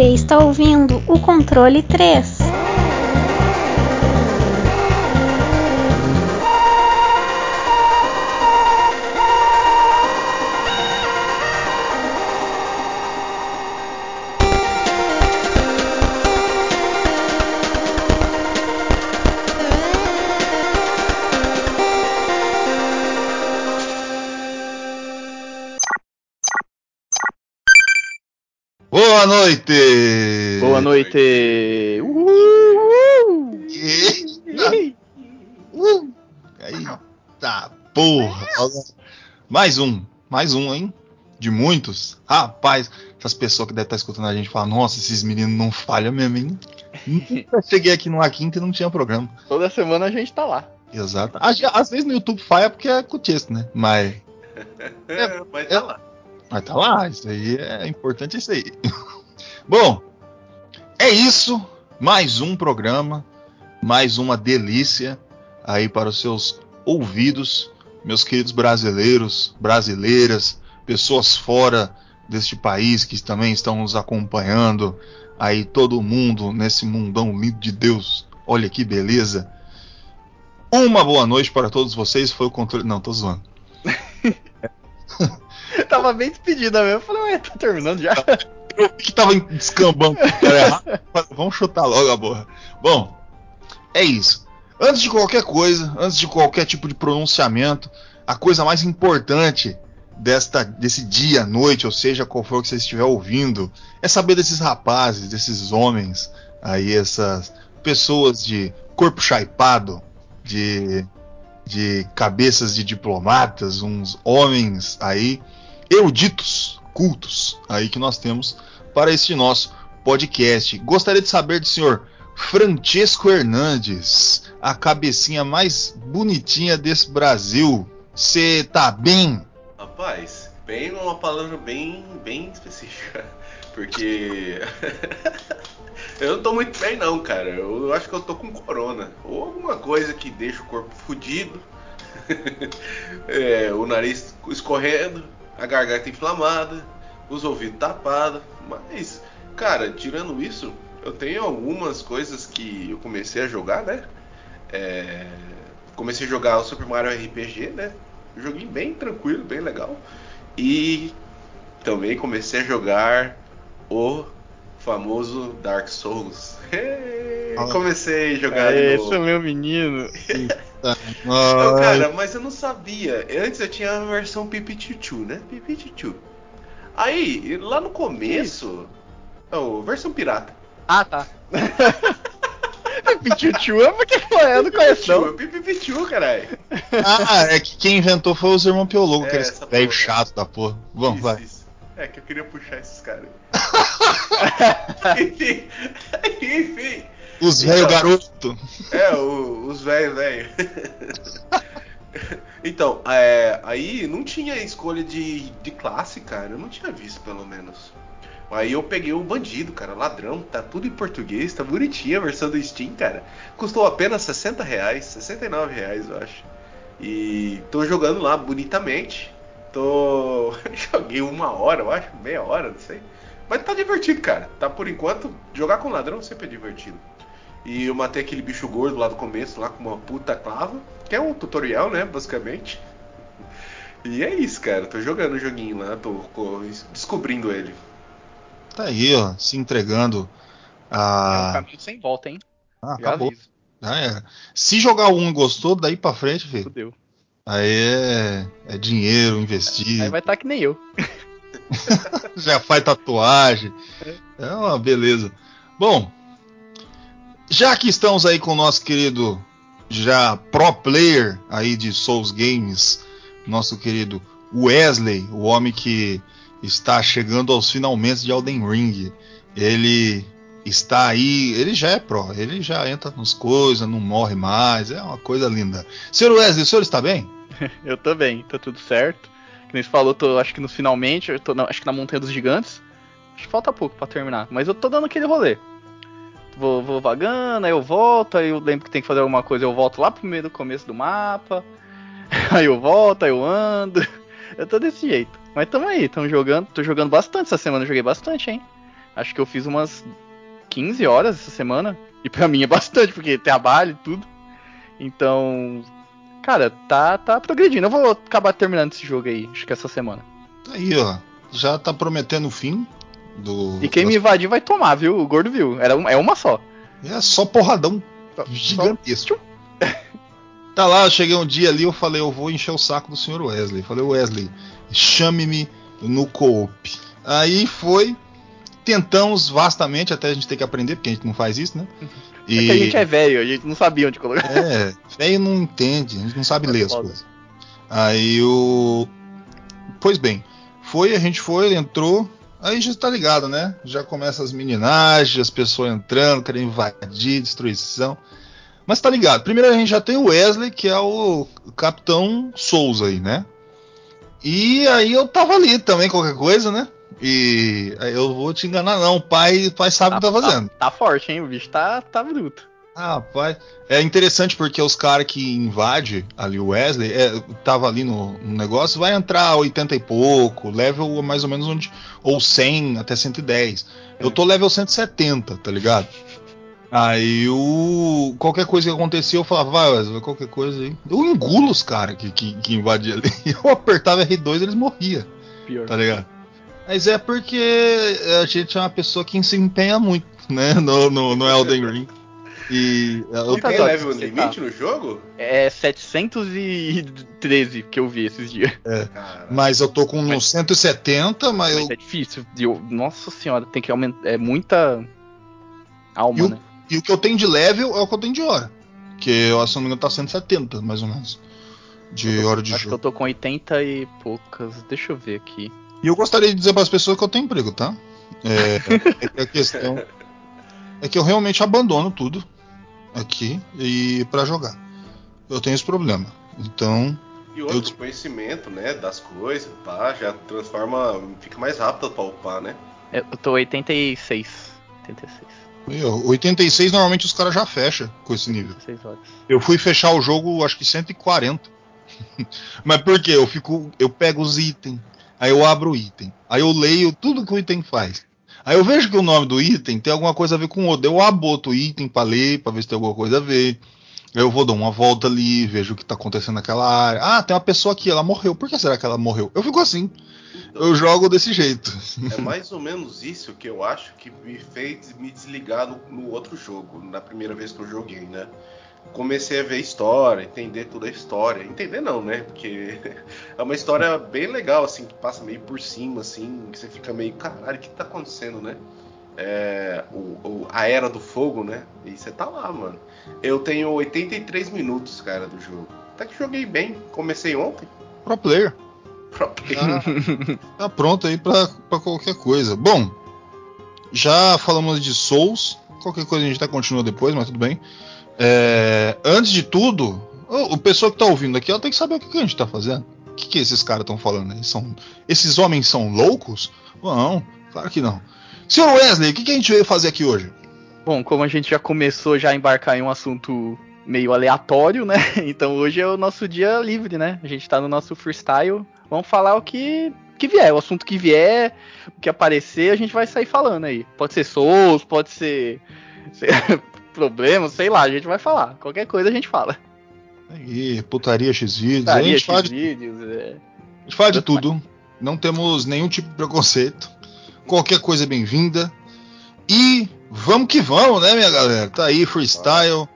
Você está ouvindo o controle 3. Boa noite! Boa noite! Uhul! Eita! Eita porra! Mais um, mais um, hein? De muitos. Rapaz, essas pessoas que devem estar escutando a gente falam, nossa, esses meninos não falham mesmo, hein? Eu cheguei aqui numa quinta e não tinha programa. Toda semana a gente tá lá. Exato. Às, às vezes no YouTube falha porque é com texto, né? Mas. É, mas tá lá. Mas tá lá, isso aí é importante isso aí. Bom, é isso. Mais um programa, mais uma delícia aí para os seus ouvidos, meus queridos brasileiros, brasileiras, pessoas fora deste país que também estão nos acompanhando, aí todo mundo nesse mundão lindo de Deus. Olha que beleza. Uma boa noite para todos vocês. Foi o controle. Não, tô zoando. Tava bem despedida mesmo. Eu falei, ué, tá terminando já. Eu vi que tava descambando. Cara, Vamos chutar logo a borra. Bom, é isso. Antes de qualquer coisa, antes de qualquer tipo de pronunciamento, a coisa mais importante desta, desse dia, noite, ou seja, qual for que você estiver ouvindo, é saber desses rapazes, desses homens, aí, essas pessoas de corpo chaipado, de, de cabeças de diplomatas, uns homens aí, eruditos, cultos, aí que nós temos para este nosso podcast. Gostaria de saber do senhor Francesco Hernandes, a cabecinha mais bonitinha desse Brasil. Você tá bem? Rapaz, bem é uma palavra bem, bem específica. Porque. eu não tô muito bem, não, cara. Eu acho que eu tô com corona. Ou alguma coisa que deixa o corpo fudido. é, o nariz escorrendo, a garganta inflamada, os ouvidos tapados. Mas, cara, tirando isso, eu tenho algumas coisas que eu comecei a jogar, né? É, comecei a jogar o Super Mario RPG, né? Joguei bem tranquilo, bem legal. E também comecei a jogar o famoso Dark Souls. comecei a jogar É, no... esse é meu menino. Não, cara, mas eu não sabia. Antes eu tinha a versão Pipichuchu, né? Pipichuchu. Aí, lá no começo. Oh, versão pirata. Ah, tá. Pichuchu é porque eu não conheço. não. Pipichu, caralho. Ah, é que quem inventou foi os irmãos Piologo, É, aqueles velho porra. chato da porra. Vamos, Isso, vai. isso. É que eu queria puxar esses caras aí. enfim, enfim. Os velho Então. garoto. É, o- os velhos, velho. então, é, aí não tinha escolha de, de classe, cara. Eu não tinha visto, pelo menos. Aí eu peguei o bandido, cara, ladrão, tá tudo em português, tá bonitinha a versão do Steam, cara. Custou apenas 60 reais, 69 reais, eu acho. E tô jogando lá bonitamente. Tô. Joguei uma hora, eu acho, meia hora, não sei. Mas tá divertido, cara. Tá por enquanto, jogar com ladrão sempre é divertido. E eu matei aquele bicho gordo lá do começo, lá com uma puta clava. Que é um tutorial, né, basicamente. E é isso, cara. Tô jogando o joguinho lá, tô co- descobrindo ele. Tá aí, ó, se entregando É um a. caminho sem volta, hein? Ah, Já acabou. Já era. Se jogar um e gostou, daí pra frente, filho. Fudeu. Aí é, é dinheiro investir. Aí vai estar que nem eu. já faz tatuagem. É uma beleza. Bom, já que estamos aí com o nosso querido já pro player aí de Souls Games, nosso querido Wesley, o homem que está chegando aos finalmente de Elden Ring. Ele está aí, ele já é pro, ele já entra nas coisas, não morre mais, é uma coisa linda. Senhor Wesley, o senhor está bem? Eu tô bem, tá tudo certo. Que nem você falou, tô acho que no finalmente, tô acho que na Montanha dos Gigantes. Acho que falta pouco pra terminar, mas eu tô dando aquele rolê. Vou, vou vagando, aí eu volto, aí eu lembro que tem que fazer alguma coisa, eu volto lá pro meio do começo do mapa. Aí eu volto, aí eu ando. Eu tô desse jeito. Mas tamo aí, tamo jogando. Tô jogando bastante essa semana, eu joguei bastante, hein? Acho que eu fiz umas 15 horas essa semana. E pra mim é bastante, porque trabalho e tudo. Então, cara, tá, tá progredindo. Eu vou acabar terminando esse jogo aí, acho que essa semana. Aí, ó. Já tá prometendo o fim do. E quem me invadir vai tomar, viu? O gordo viu. Era, um- é uma só. É só porradão gigantesco. Tá lá, eu cheguei um dia ali, eu falei, eu vou encher o saco do senhor Wesley. Falei, Wesley, chame-me no co-op. Aí foi, tentamos vastamente, até a gente ter que aprender, porque a gente não faz isso, né? É que a gente é velho, a gente não sabia onde colocar. É, velho não entende, a gente não sabe É ler as foda. coisas. Aí o. Pois bem, foi, a gente foi, entrou, aí já tá ligado, né? Já começa as meninagens, as pessoas entrando, querendo invadir, destruição. Mas tá ligado, primeiro a gente já tem o Wesley, que é o Capitão Souza aí, né? E aí eu tava ali também, qualquer coisa, né? E eu vou te enganar, não. O pai, o pai sabe o que tá fazendo. Tá, forte, hein? O bicho tá, tá bruto. Ah, rapaz. É interessante porque os caras que invadem ali o Wesley, é, tava ali no, no negócio, vai entrar 80 e pouco, level mais ou menos onde. Ou 100 até 110. Eu tô level 170, tá ligado? Aí o. Qualquer coisa que acontecia, eu falava, vai, Wesley, qualquer coisa aí. Eu engulo os caras que, que, que invadiam ali. Eu apertava R2 e eles morriam, Pior. tá ligado? Mas é porque a gente é uma pessoa que se empenha muito, né? No, no, no Elden Ring. E eu Não tem Quantas level limite no jogo? É 713 que eu vi esses dias. Cara, Mas eu tô com uns 170, mas eu, Mas é difícil. Eu- nossa senhora, tem que aumentar. É muita alma, E o- né? e o que eu tenho de level é o que eu tenho de hora. Que eu, se não me engano, tá 170, mais ou menos. De hora de Acho que eu jogo. tô com 80 e poucas. Deixa eu ver aqui. E eu gostaria de dizer para as pessoas que eu tenho emprego, tá? É, é que a questão é que eu realmente abandono tudo aqui e para jogar. Eu tenho esse problema. Então, e outro eu- conhecimento, né, das coisas, pá, já transforma, fica mais rápido pra upar, né? Eu tô 86. 86. eu, 86 normalmente os caras já fecham com esse nível. 6 horas. Eu fui fechar o jogo, acho que 140. Mas por quê? Eu fico, eu pego os itens, aí eu abro o item, aí eu leio tudo que o item faz. Aí eu vejo que o nome do item tem alguma coisa a ver com o outro. Eu abro outro item pra ler, pra ver se tem alguma coisa a ver. Eu vou dar uma volta ali, vejo o que tá acontecendo naquela área. Ah, tem uma pessoa aqui, ela morreu. Por que será que ela morreu? Eu fico assim. Eu jogo desse jeito. É mais ou menos isso que eu acho que me fez me desligar no, no outro jogo, na primeira vez que eu joguei, né? Comecei a ver história, entender toda a história. Entender não, né? Porque é uma história bem legal, assim, que passa meio por cima, assim, que você fica meio, caralho, o que tá acontecendo, né? É, o, o- a Era do Fogo, né? E você tá lá, mano. Eu tenho 83 minutos, cara, do jogo. Até que joguei bem. Comecei ontem. Pro player. Pro play. Tá pronto aí pra, pra qualquer coisa. Bom, já falamos de Souls. Qualquer coisa a gente até continua depois, mas tudo bem. É, antes de tudo, o, o pessoa que tá ouvindo aqui, ela tem que saber o que, que a gente tá fazendo. O que, que esses caras estão falando? São, esses homens são loucos? Não, claro que não. Senhor Wesley, o que, que a gente veio fazer aqui hoje? Bom, como a gente já começou já a embarcar em um assunto meio aleatório, né? Então hoje é o nosso dia livre, né? A gente tá no nosso freestyle. Vamos falar o que, que vier, o assunto que vier, o que aparecer, a gente vai sair falando aí. Pode ser Souls, pode ser problema, sei lá, a gente vai falar. Qualquer coisa a gente fala. Aí, putaria X-Vídeos, a gente fala de vídeos, é. A gente fala de tudo. Não temos nenhum tipo de preconceito. Qualquer coisa é bem-vinda. E vamos que vamos, né, minha galera? Tá aí, freestyle.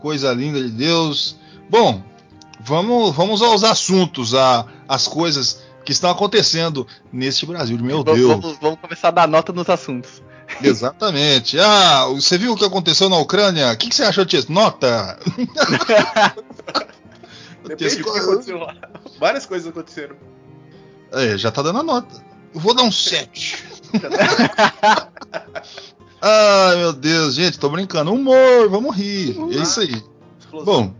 Coisa linda de Deus. Bom, vamos, vamos aos assuntos, a, as coisas que estão acontecendo neste Brasil. Meu Vamos, Deus. vamos- vamos começar a dar nota nos assuntos. Exatamente. Ah, você viu o que aconteceu na Ucrânia? O que, que você achou disso? Nota! Depende do que aconteceu lá. Várias coisas aconteceram. É, já tá dando a nota. Eu vou dar um 7. Ai, meu Deus, gente, tô brincando. Humor, vamos rir. É isso aí. Explosão. Bom.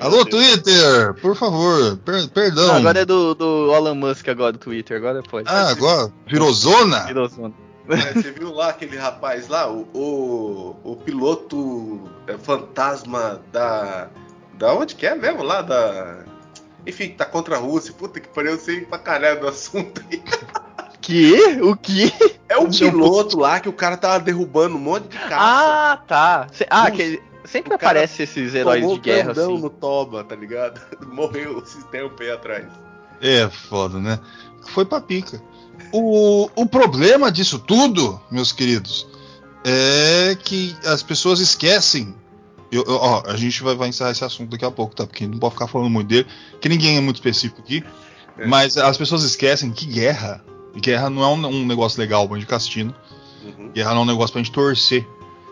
Alô, Twitter, por favor, per- perdão. Não, agora é do, do Elon Musk agora, do Twitter, agora pode. Ah, agora virou zona? Virou zona. É, você viu lá aquele rapaz lá, o, o, o piloto é, fantasma da. Da onde que é mesmo? Lá da. Enfim, tá contra a Rússia. Puta que pariu, eu sei pra caralho do assunto aí. Que? O que? É o piloto lá que o cara tava derrubando um monte de caça. Ah, tá. Cê- ah, que sempre o aparece esses heróis Tomou de guerra assim. no toba, tá ligado? Morreu esse tempo aí atrás. É foda, né? Foi pra pica. O, o problema disso tudo, meus queridos, é que as pessoas esquecem. Eu, eu- ó, a gente vai, vai encerrar esse assunto daqui a pouco, tá? Porque não pode ficar falando muito dele, que ninguém é muito específico aqui. É. Mas as pessoas esquecem que guerra. Guerra não é um, um negócio legal pra gente ficar assistindo. Uhum. Guerra não é um negócio pra gente torcer.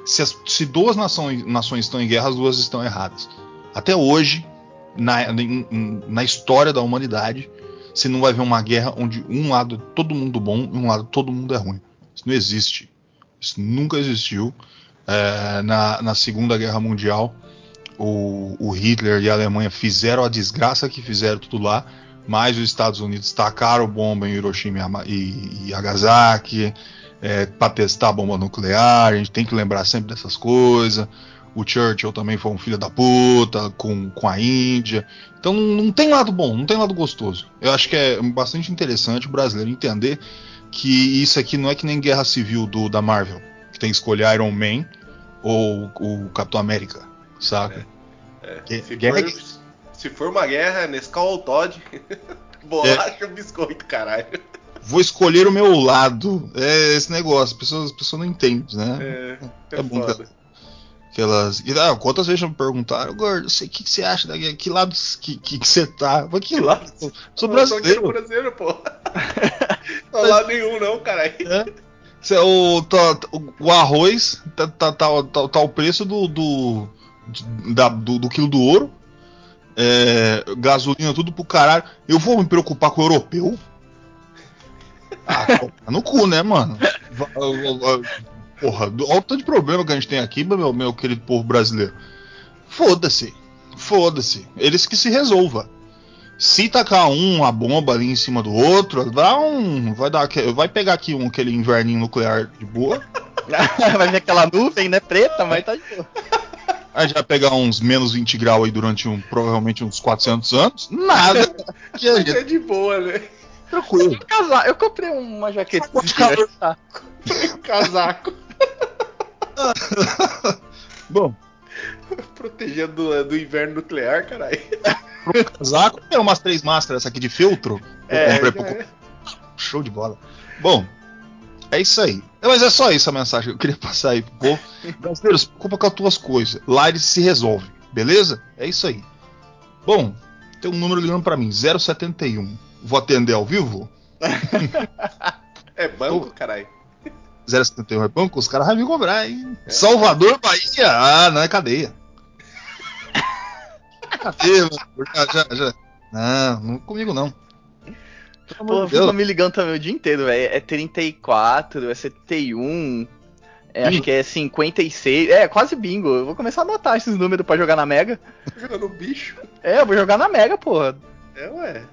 Se, as- se duas nações, nações estão em guerra, as duas estão erradas. Até hoje, na, na história da humanidade, você não vai ver uma guerra onde um lado é todo mundo bom e um lado todo mundo é ruim. Isso não existe. Isso nunca existiu. É, na, na Segunda Guerra Mundial, o, o Hitler e a Alemanha fizeram a desgraça que fizeram tudo lá, mas os Estados Unidos tacaram bomba em Hiroshima e, e Nagasaki é, para testar a bomba nuclear. A gente tem que lembrar sempre dessas coisas. O Churchill também foi um filho da puta com, com a Índia. Então não, tem lado bom, não tem lado gostoso. Eu acho que é bastante interessante o brasileiro entender que isso aqui não é que nem Guerra Civil do, da Marvel, que tem que escolher Iron Man ou o Capitão América, saca? É, Que- se, guerra for, é- se for uma guerra, Nescau ou Todd, bolacha ou biscoito, caralho. Vou escolher o meu lado. É esse negócio, as pessoas, as pessoas não entendem, né? É, é, É bom, foda. Aquelas. E, ah, quantas vezes me perguntaram, gordo, o que, que você acha da guerra? Que lado que, que, que você tá? Falei, que lado? Sou Eu sou brasileiro. brasileiro, pô. Não lá nenhum, não, caralho. Cê- o, tá- tá- o- arroz tá, tá, tá, tá- tá o preço do do, da- do, do quilo do ouro. É, gasolina, tudo pro caralho. Eu vou me preocupar com o europeu? Ah, tá no cu, né, mano? Porra, olha o tanto de problema que a gente tem aqui, meu, meu querido povo brasileiro. Foda-se. Foda-se. Eles que se resolva. Se tacar um a bomba ali em cima do outro, dá um. Vai dar vai pegar aqui um aquele inverninho nuclear de boa. Vai ver aquela nuvem, né? Preta, mas tá de boa. A gente vai pegar uns menos 20 graus aí durante um, provavelmente uns 400 anos. Nada. Que a gente É de boa, né? Tranquilo. Casar, eu comprei uma jaqueta Pode ficar- Tá. Casaco. Bom, Protegendo do, do inverno nuclear, caralho. casaco, tem umas três máscaras essa aqui de feltro. Eu É, comprei pra é. Show de bola. Bom, é isso aí. Mas é só isso a mensagem que eu queria passar aí pro povo. Brasileiros, culpa com as tuas coisas. Lá eles se resolvem, beleza? É isso aí. Bom, tem um número ligando pra mim, 071. Vou atender ao vivo? É banco, caralho. 071 é banco, os caras vão me cobrar, hein? Salvador, Bahia? Ah, não é cadeia. cadeia, mano. Já, já, já. Não, não comigo não. Pô, Deus. ficam me ligando também o dia inteiro, velho. É 34, é 71. É, acho que é 56. É, quase bingo. Eu vou começar a anotar esses números pra jogar na Mega. Jogando bicho. É, eu vou jogar na Mega, porra. É, ué.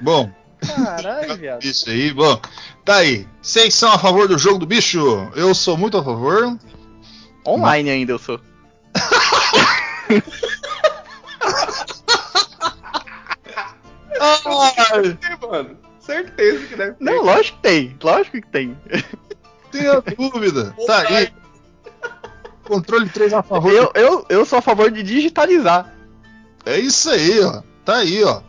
Bom, Caralho, viado. Isso aí, bom. Tá aí. Vocês são a favor do jogo do bicho? Eu sou muito a favor. Online ainda eu sou. Ai, mano. Certeza que deve ter. Não, lógico que tem. Lógico que tem. tenha dúvida. Tá aí. Controle 3 a favor. Eu, eu, eu sou a favor de digitalizar. É isso aí, ó. Tá aí, ó.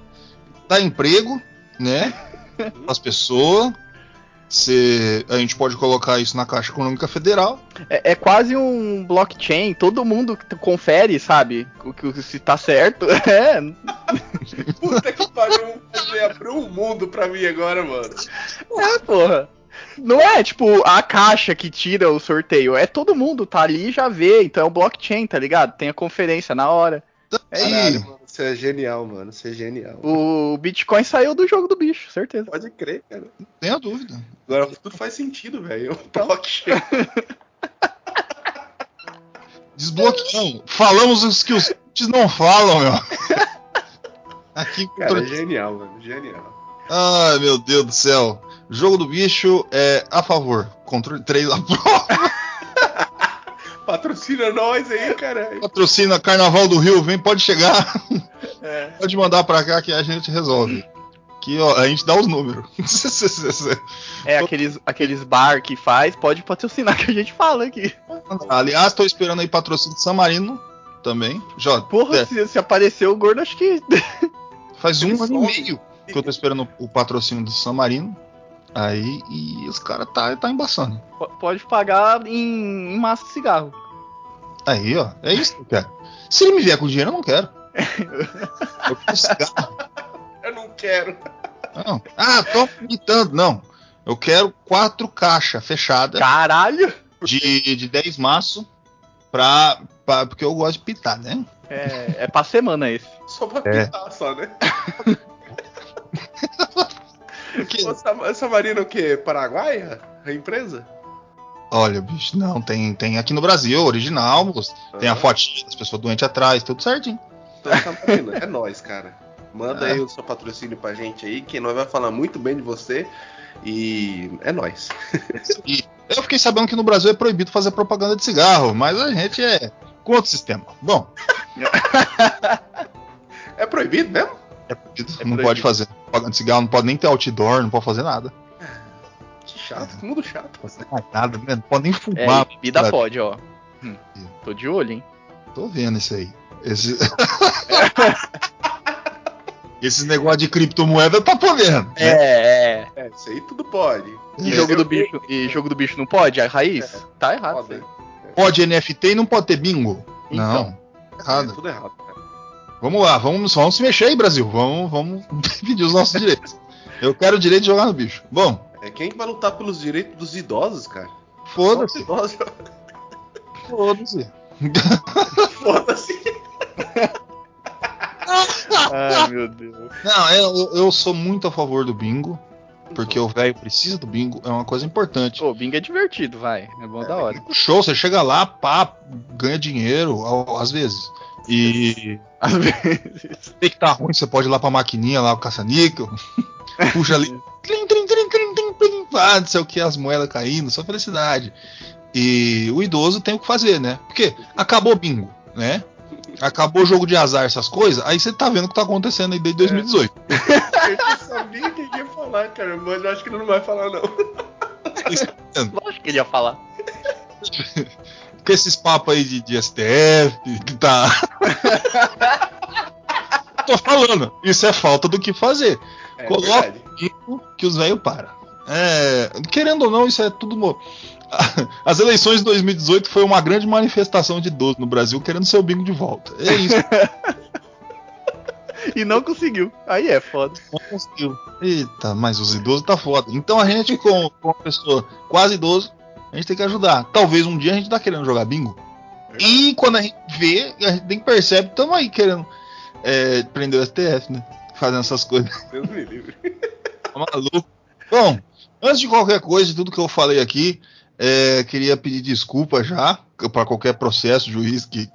Dá emprego, né? As pessoas. Se a gente pode colocar isso na Caixa Econômica Federal. É, é quase um blockchain. Todo mundo confere, sabe? O que se tá certo. É. Puta que pariu. Você abriu um mundo pra mim agora, mano. É, porra. Não é tipo a caixa que tira o sorteio, é todo mundo tá ali e já vê, então é um blockchain, tá ligado? Tem a conferência na hora. É Caralho, mano. Você é genial, mano. Você é genial. O Bitcoin saiu do jogo do bicho, certeza. Pode crer, cara. não tenha dúvida. Agora tudo faz sentido, velho. Um blockchain. Desbloqueamos. Falamos os que os ouvintes não falam, meu. Aqui, Cara, é genial, mano. Genial. Ai, meu Deus do céu. Jogo do bicho é a favor. Controle 3 a prova. Patrocina nós aí, caralho. Patrocina Carnaval do Rio, vem, pode chegar. É. Pode mandar pra cá que a gente resolve. Que ó, a gente dá os números. É, aqueles, aqueles bar que faz, pode patrocinar que a gente fala aqui. Aliás, tô esperando aí patrocínio de San Marino também. Já, Porra, é, se, se aparecer o gordo, acho que. faz um ano e meio que eu tô esperando o patrocínio do San Marino. Aí, e os caras tá, tá embaçando. po- pode pagar em, em massa de cigarro. Aí, ó, é isso que eu quero. Se ele me vier com dinheiro, eu não quero. Eu quero cigarro. Eu não quero. Não. Ah, tô imitando. Não. Eu quero quatro caixas fechadas Caralho! de, de 10 maços pra, pra- Porque eu gosto de pitar, né? É, é pra semana esse. Só pra É. pintar, só, né? Sam- Essa Marina é o quê? Paraguai? A empresa? Olha, bicho, não, tem, tem aqui no Brasil, original, moço. Tem a fotinha das pessoas doentes atrás, tudo certinho. Então, Essa Marina, é nóis, cara. Manda É. aí o seu patrocínio pra gente aí, que nós vai falar muito bem de você. E é nóis. E eu fiquei sabendo que no Brasil é proibido fazer propaganda de cigarro, mas a gente é contra o sistema. Bom, É proibido mesmo? é proibido, É não proibido. pode fazer propaganda de cigarro, não pode nem ter outdoor, não pode fazer nada. Que chato, que mundo chato. Não pode nada, né? não pode nem É, fumar. e bebida cara. pode, ó. Hum, tô de olho, hein? Tô vendo isso aí. Esse... Esses negócios de criptomoeda tá podendo. né? É, é. É, isso aí tudo pode. E É, jogo do bicho, e jogo do bicho não pode? A raiz? Tá errado. Aí. Pode NFT e não pode ter bingo? Então. Não. Errado. É tudo errado, cara. Vamos lá, vamos, vamos se mexer aí, Brasil. Vamos, vamos pedir os nossos direitos. Eu quero o direito de jogar no bicho. Bom, É quem que vai lutar pelos direitos dos idosos, cara? Foda-se. idosos. Foda-se. Foda-se. Ai, meu Deus. Não, eu, eu sou muito a favor do bingo. Porque o velho precisa do bingo, é uma coisa importante. Pô, bingo é divertido, vai. É bom da hora. Show, você chega lá, pá, ganha dinheiro, ao- às vezes. E Às vezes. tem que tá ruim, você pode ir lá pra maquininha, lá o caça-níquel, puxa ali, trim, trim, trim, trim, trim, trim, pá, não sei o que, as moedas caindo, só felicidade. E o idoso tem o que fazer, né? Porque acabou bingo, né? Acabou o jogo de azar, essas coisas, aí você tá vendo o que tá acontecendo aí desde 2018. Eu sabia que ele ia falar, cara, mas eu acho que ele não vai falar, não. Lógico que ele ia falar. Com esses papos aí de, de STF, que tá. Tô falando, isso é falta do que fazer. É Coloca que os velhos param. É, querendo ou não, isso é tudo. As eleições de 2018 foi uma grande manifestação de idoso no Brasil querendo seu bingo de volta. É isso. E não conseguiu. Aí é foda. não conseguiu. Eita, mas os idosos tá foda. Então a gente, com, com uma pessoa quase idoso, a gente tem que ajudar. Talvez um dia a gente tá querendo jogar bingo. E quando a gente vê, a gente nem percebe, estamos aí querendo é, prender o STF, né? Fazendo essas coisas. Deus me livre. Tá maluco. Bom, antes de qualquer coisa, de tudo que eu falei aqui, é, queria pedir desculpa já para qualquer processo, juiz que,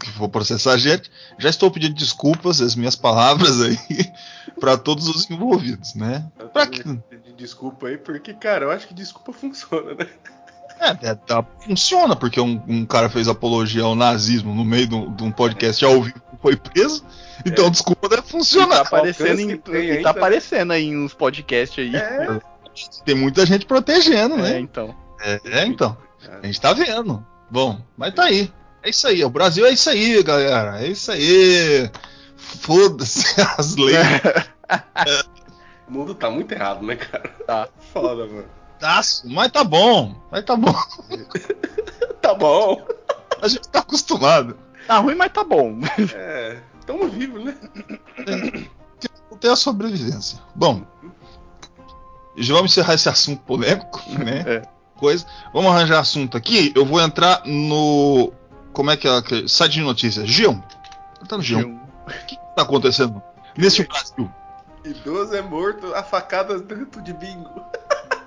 que for processar a gente. Já estou pedindo desculpas, as minhas palavras aí, para todos os envolvidos, né? Pra quê? Pedir Desculpa aí, porque, cara, eu acho que desculpa funciona, né? É, é, tá- funciona, porque um, um cara fez apologia ao nazismo no meio de um, de um podcast ao vivo e foi preso, então desculpa deve E tá funcionar. aparecendo, em, e tá ainda. aparecendo aí uns podcasts aí. É. Tem muita gente protegendo, É, né? então. É, é, então. A gente tá vendo. Bom, mas tá aí. É isso aí. O Brasil é isso aí, galera. É isso aí. Foda-se as leis. O mundo tá muito errado, né, cara? Tá. Foda, mano. Taço, Mas tá bom. Mas tá bom. Tá bom. A gente tá acostumado. Tá ruim, mas tá bom. É. Tamo vivo, né? Não tem a sobrevivência. Bom. Já vamos encerrar esse assunto polêmico, né? É. Coisa. Vamos arranjar assunto aqui. Eu vou entrar no. Como é que é? Site de notícias. G1. Tá no G1. O que, que tá acontecendo nesse Brasil? Idoso é morto a facadas dentro de bingo.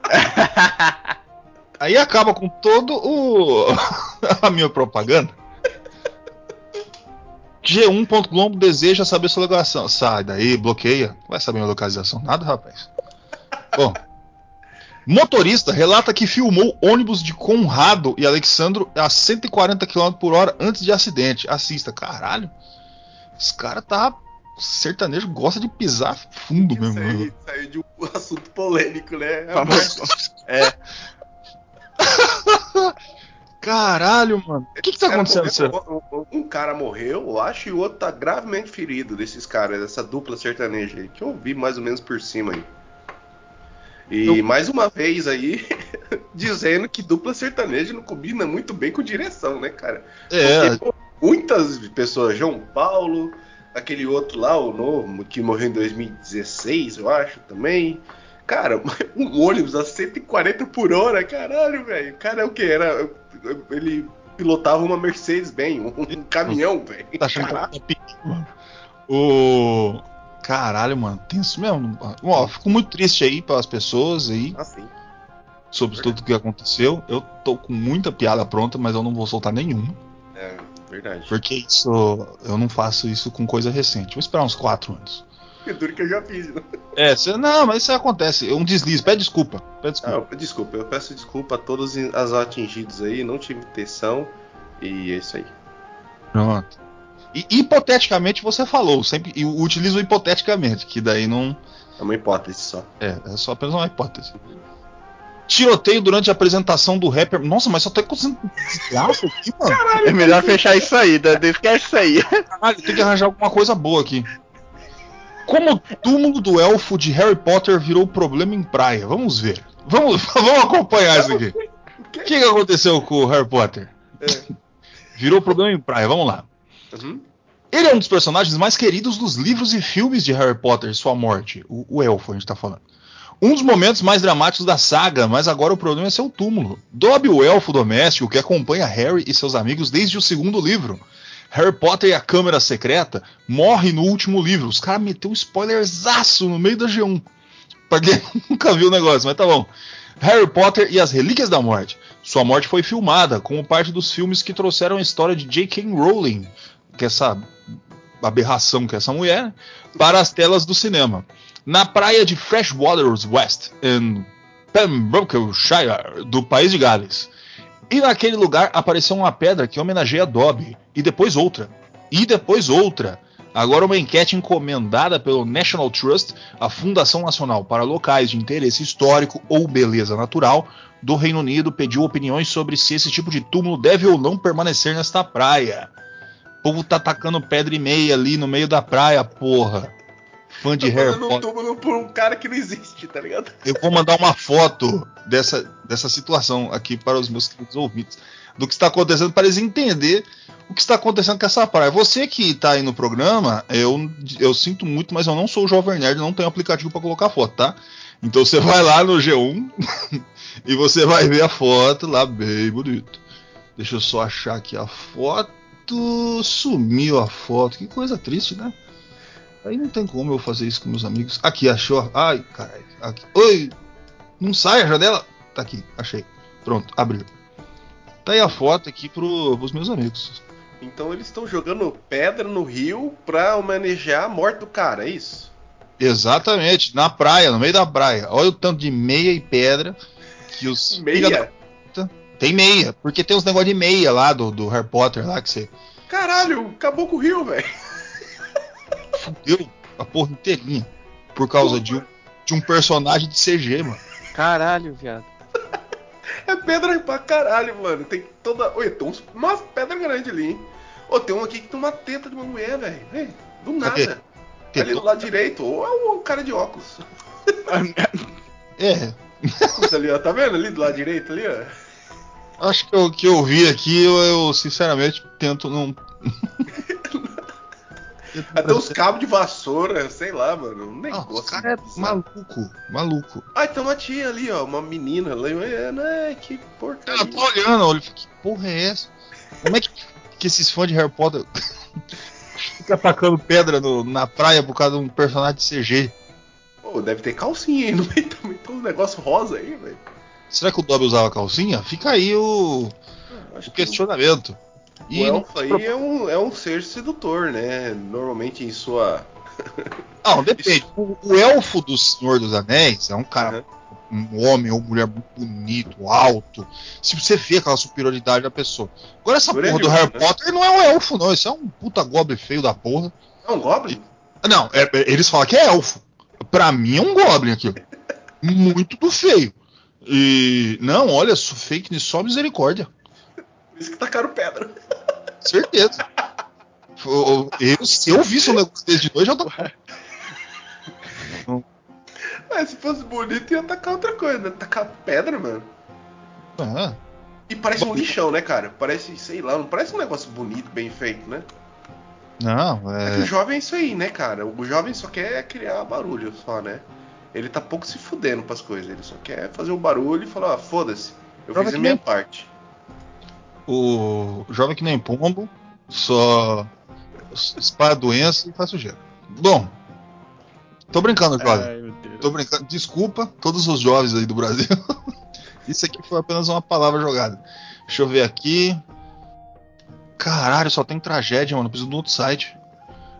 Aí acaba com todo o a minha propaganda. G1.globo deseja saber sua localização. Sai daí, bloqueia. Vai saber minha localização. Nada, rapaz. Bom. Motorista relata que filmou ônibus de Conrado e Alexandro a 140 km por hora antes de acidente. Assista, caralho. Os caras tá sertanejo gosta de pisar fundo Isso mesmo. aí né? saiu de um assunto polêmico, né? É, Caralho, mano. O que, que tá Cara, acontecendo? morreu- um- um- cara morreu, eu acho, e o outro tá gravemente ferido desses caras, dessa dupla sertaneja aí, que eu vi mais ou menos por cima aí. E Eu- mais uma vez aí, dizendo que dupla sertaneja não combina muito bem com direção, né, cara? É, Porque, muitas pessoas, João Paulo, aquele outro lá, o novo, que morreu em 2016, eu acho, também. Cara, um ônibus a 140 por hora, caralho, velho. O cara é o que? Era. Ele pilotava uma Mercedes-Benz, um, um caminhão, velho. tá achando que tá pequeno, mano. O. Caralho, mano, tenso mesmo. Ó, fico muito triste aí pelas pessoas aí Assim. sobre tudo que aconteceu. Eu tô com muita piada pronta, mas eu não vou soltar nenhuma. É, verdade. Porque isso. Eu não faço isso com coisa recente. Vou esperar uns 4 anos. É duro que eu já fiz, né? É, cê- não, mas isso acontece. É um deslize. Pede desculpa. Pede desculpa. Ah, desculpa, eu peço desculpa a todos as atingidos aí, não tive intenção. E é isso aí. Pronto. E hipoteticamente você falou, sempre e utilizo hipoteticamente, que daí não. É uma hipótese só. É, é só apenas uma hipótese. Tiroteio durante a apresentação do rapper. Nossa, mas só tá acontecendo desgraça aqui, mano. é melhor fechar isso aí, Dan, esquece isso aí. Caralho, tem que arranjar alguma coisa boa aqui. Como o túmulo do elfo de Harry Potter virou problema em praia? Vamos ver. Vamos, vamos acompanhar isso aqui. O que, que aconteceu com o Harry Potter? É. Virou problema em praia, vamos lá. Uhum. Ele é um dos personagens mais queridos dos livros e filmes de Harry Potter e sua morte. O, o elfo, a gente tá falando. Um dos momentos mais dramáticos da saga, mas agora o problema é seu túmulo. Dobby, o elfo doméstico que acompanha Harry e seus amigos desde o segundo livro. Harry Potter e a Câmara Secreta morre no último livro. Os caras meteu um spoilerzaço no meio da G1. Pra quem nunca viu o negócio, mas tá bom. Harry Potter e as Relíquias da Morte. Sua morte foi filmada como parte dos filmes que trouxeram a história de J.K. Rowling, que é essa aberração que é essa mulher, para as telas do cinema. Na praia de Freshwaters West, em Pembrokeshire, do país de Gales. E naquele lugar apareceu uma pedra que homenageia Dobby, e depois outra, e depois outra. Agora uma enquete encomendada pelo National Trust, a Fundação Nacional para Locais de Interesse Histórico ou Beleza Natural do Reino Unido, pediu opiniões sobre se esse tipo de túmulo deve ou não permanecer nesta praia. O povo tá tacando pedra e meia ali no meio da praia, porra. Fã de Harry falando um Potter. túmulo por um cara que não existe, tá ligado? Eu vou mandar uma foto dessa, dessa situação aqui para os meus queridos ouvintes. Do que está acontecendo, para eles entenderem o que está acontecendo com essa praia. Você que está aí no programa, eu, eu sinto muito, mas eu não sou o Jovem Nerd, não tenho aplicativo para colocar foto, tá? Então você vai lá no G1 e você vai ver a foto lá, bem bonito. Deixa eu só achar aqui a foto. Sumiu a foto, que coisa triste, né? Aí não tem como eu fazer isso com meus amigos. Aqui, achou. Ai, caralho. Aqui. Oi! Não sai a janela? Tá aqui, achei. Pronto, abriu. Tá aí a foto aqui pro, pros meus amigos. Então eles estão jogando pedra no rio pra homenagear a morte do cara, é isso? Exatamente, na praia, no meio da praia. Olha o tanto de meia e pedra que os. Meia? da- Tem meia, porque tem uns negócios de meia lá do, do Harry Potter lá que você Caralho, acabou com o rio, velho. Fudeu a porra inteirinha. Por causa de um, de um personagem de CG, mano. Caralho, viado. É pedra pra caralho, mano. Tem toda. Oi, tem uns... uma pedra grande ali, hein? Ô, tem um aqui que tem uma teta de uma mulher, velho. Do Cadê? nada. Ali do lado direito. Ou é o cara de óculos. É, Óculos ali, ó. Tá vendo ali do lado direito ali, ó? acho que o que eu vi aqui, eu, eu, sinceramente tento não. Até os cabos de vassoura, sei lá, mano. Um Ah, negócio. os caras é maluco, maluco. Ah, tem uma tia ali, ó. Uma menina. É, né? Que porcaria. Tá olhando, olha, que porra é essa? Como é que, que esses fãs de Harry Potter ficam atacando pedra no- na praia por causa de um personagem de CG? Pô, deve ter calcinha aí no meio também. Tem uns negócios rosa aí, velho. Será que o Dobby usava calcinha? Fica aí o, o que questionamento. o E não- elfo aí é um, é um ser sedutor, né? Normalmente em sua. Não, depende. O, o elfo do Senhor dos Anéis é um cara, um homem ou mulher muito bonito, alto. Se você vê aquela superioridade da pessoa. Agora essa porra do Harry né? Potter não é um elfo, não. Isso é um puta goblin feio da porra. É um Goblin? Não, é- é- eles falam que é elfo. Pra mim é um Goblin aqui. Muito do feio. E. Não, olha, só fake news, só misericórdia. Isso que tacaram pedra. Certeza. Eu, se eu visse um negócio desse de noite, eu tô. É, se fosse bonito, ia tacar outra coisa, né? Tacar pedra, mano. Ah, E parece um lixão, né, cara? Parece, sei lá, não parece um negócio bonito, bem feito, né? não, É que o é. jovem é isso aí, né, cara? O jovem só quer criar barulho, só, né? Ele tá pouco se fudendo pras coisas. Ele só quer fazer o barulho e falar, ah, foda-se. Eu fiz a minha parte. O jovem que nem pombo, só espalha doença e faz sujeira. Bom, tô brincando, jovem. Ai. Tô brincando. Desculpa todos os jovens aí do Brasil. Isso aqui foi apenas uma palavra jogada. Deixa eu ver aqui. Caralho, só tem tragédia, mano. Preciso de um outro site.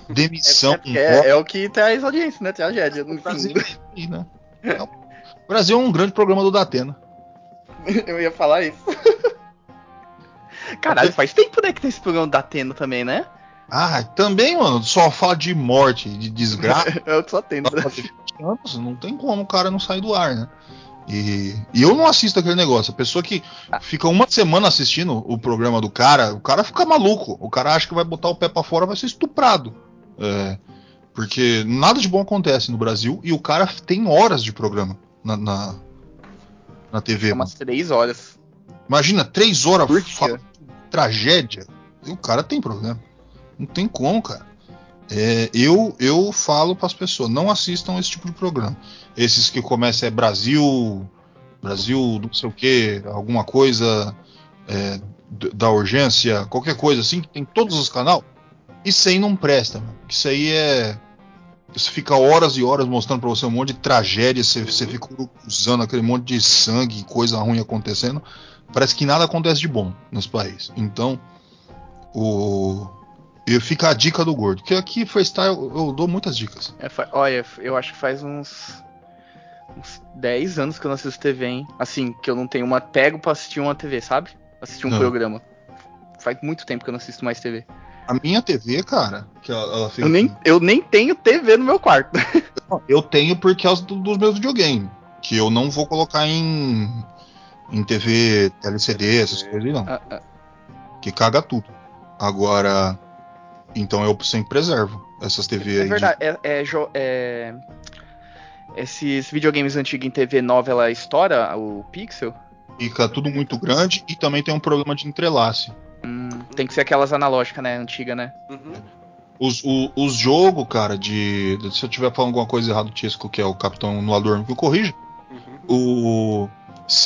Demissão. É, porque é, é o que traz audiência, né? Tragédia. No Brasil, fim. aí, né? É, o Brasil é um grande programa do Datena. Eu ia falar isso. Caralho, faz tempo né, que tem esse programa da Atena também, né? Ah, também, mano, só fala de morte, de desgraça. Eu só tendo. Fazendo 20 anos, não tem como o cara não sair do ar, né? E, e eu não assisto aquele negócio. A pessoa que fica uma semana assistindo o programa do cara, o cara fica maluco. O cara acha que vai botar o pé pra fora vai ser estuprado. É, porque nada de bom acontece no Brasil e o cara tem horas de programa na, na, na TV. É umas três horas. Imagina, três horas Por tragédia. O cara tem problema. Não tem como, cara. É, eu, eu falo pras pessoas, não assistam esse tipo de programa. Esses que começam é Brasil, Brasil, não sei o que, alguma coisa é, da urgência, qualquer coisa assim, que tem todos os canais. Isso aí não presta, mano. Isso aí é. Você fica horas e horas mostrando pra você um monte de tragédia, você, você fica usando aquele monte de sangue, coisa ruim acontecendo. Parece que nada acontece de bom nesse país. Então, o. E fica a dica do gordo. Que aqui freestyle eu, eu dou muitas dicas. É, olha, eu acho que faz uns. uns 10 anos que eu não assisto TV, hein? Assim, que eu não tenho uma. Pego pra assistir uma TV, sabe? Assistir um Não. programa. Faz muito tempo que eu não assisto mais TV. A minha TV, cara, que ela, ela fica. Eu nem, eu nem tenho TV no meu quarto. Eu tenho por causa do- dos meus videogames. Que eu não vou colocar em. Em TV, LCD, essas coisas aí, não. Ah, ah, Que caga tudo. Agora. Então eu sempre preservo essas TV é aí. de- verdade, é, é jo- é- Esses videogames antigos em TV nova, ela estoura o pixel? Fica tudo muito grande e também tem um problema de entrelace. Hum, tem que ser aquelas analógicas, né? Antiga, né? Uhum. Os, o- os jogos, cara, de. Se eu tiver falando alguma coisa errada, o Tisco, que é o capitão anulador, me corrija. Uhum. O.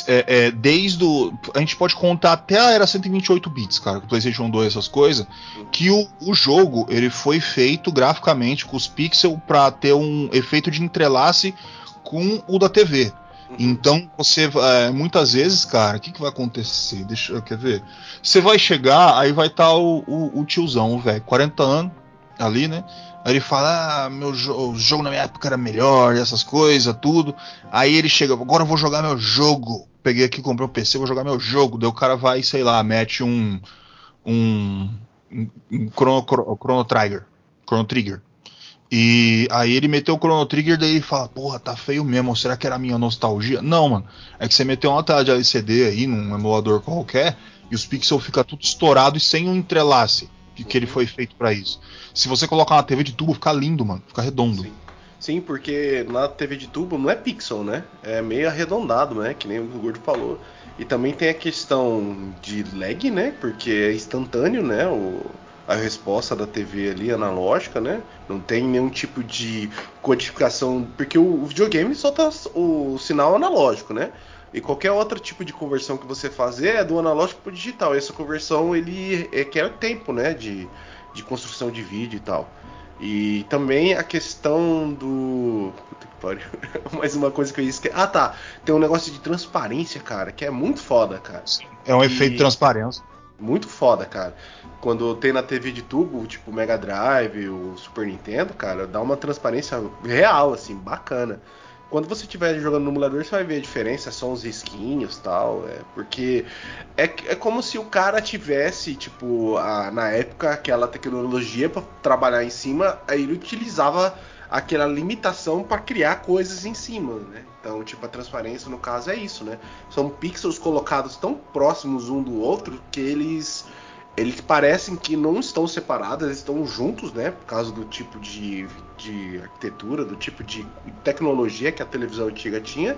É, é, desde o. A gente pode contar até a era 128 bits, cara, com o PlayStation 2, essas coisas. Que o, o jogo ele foi feito graficamente com os pixels pra ter um efeito de entrelace com o da TV. Uhum. Então você é, muitas vezes, cara, o que, que vai acontecer? Deixa eu quer ver. Você vai chegar, aí vai estar o, o, o tiozão, o velho, 40 anos ali, né? Aí ele fala, ah, meu jo o jogo na minha época era melhor, essas coisas, tudo. Aí ele chega, agora eu vou jogar meu jogo. Peguei aqui, comprei um PC, vou jogar meu jogo. Daí o cara vai, sei lá, mete um. um. um, chrono, Chrono- Trigger. Chrono Trigger. E aí ele meteu o Chrono Trigger, daí ele fala, porra, tá feio mesmo, será que era a minha nostalgia? Não, mano, é que você meteu uma tela de LCD aí num emulador qualquer e os pixels ficam tudo estourado e sem um entrelace que, que ele foi feito pra isso. Se você colocar uma TV de tubo, fica lindo, mano, fica redondo. Sim. Sim, porque na TV de tubo não é pixel, né? É meio arredondado, né? Que nem o Gordo falou. E também tem a questão de lag, né? Porque é instantâneo, né? O, a resposta da TV ali analógica, né? Não tem nenhum tipo de codificação, porque o, videogame só tá o sinal analógico, né? E qualquer outro tipo de conversão que você fazer é do analógico para digital. E essa conversão ele requer tempo, né? De, de construção de vídeo e tal. E também a questão do. Puta que pariu. Mais uma coisa que eu ia esquecer. Ah, tá. Tem um negócio de transparência, cara, que é muito foda, cara. É um E- efeito de transparência. Muito foda, cara. Quando tem na TV de tubo, tipo Mega Drive, o Super Nintendo, cara, dá uma transparência real, assim, bacana. Quando você estiver jogando no emulador, você vai ver a diferença, são os risquinhos tal. É, porque é, é como se o cara tivesse, tipo, a, na época, aquela tecnologia para trabalhar em cima, aí ele utilizava aquela limitação para criar coisas em cima, né? Então, tipo, a transparência no caso é isso, né? São pixels colocados tão próximos um do outro que eles eles parecem que não estão separados, eles estão juntos, né? Por causa do tipo de, de arquitetura, do tipo de tecnologia que a televisão antiga tinha.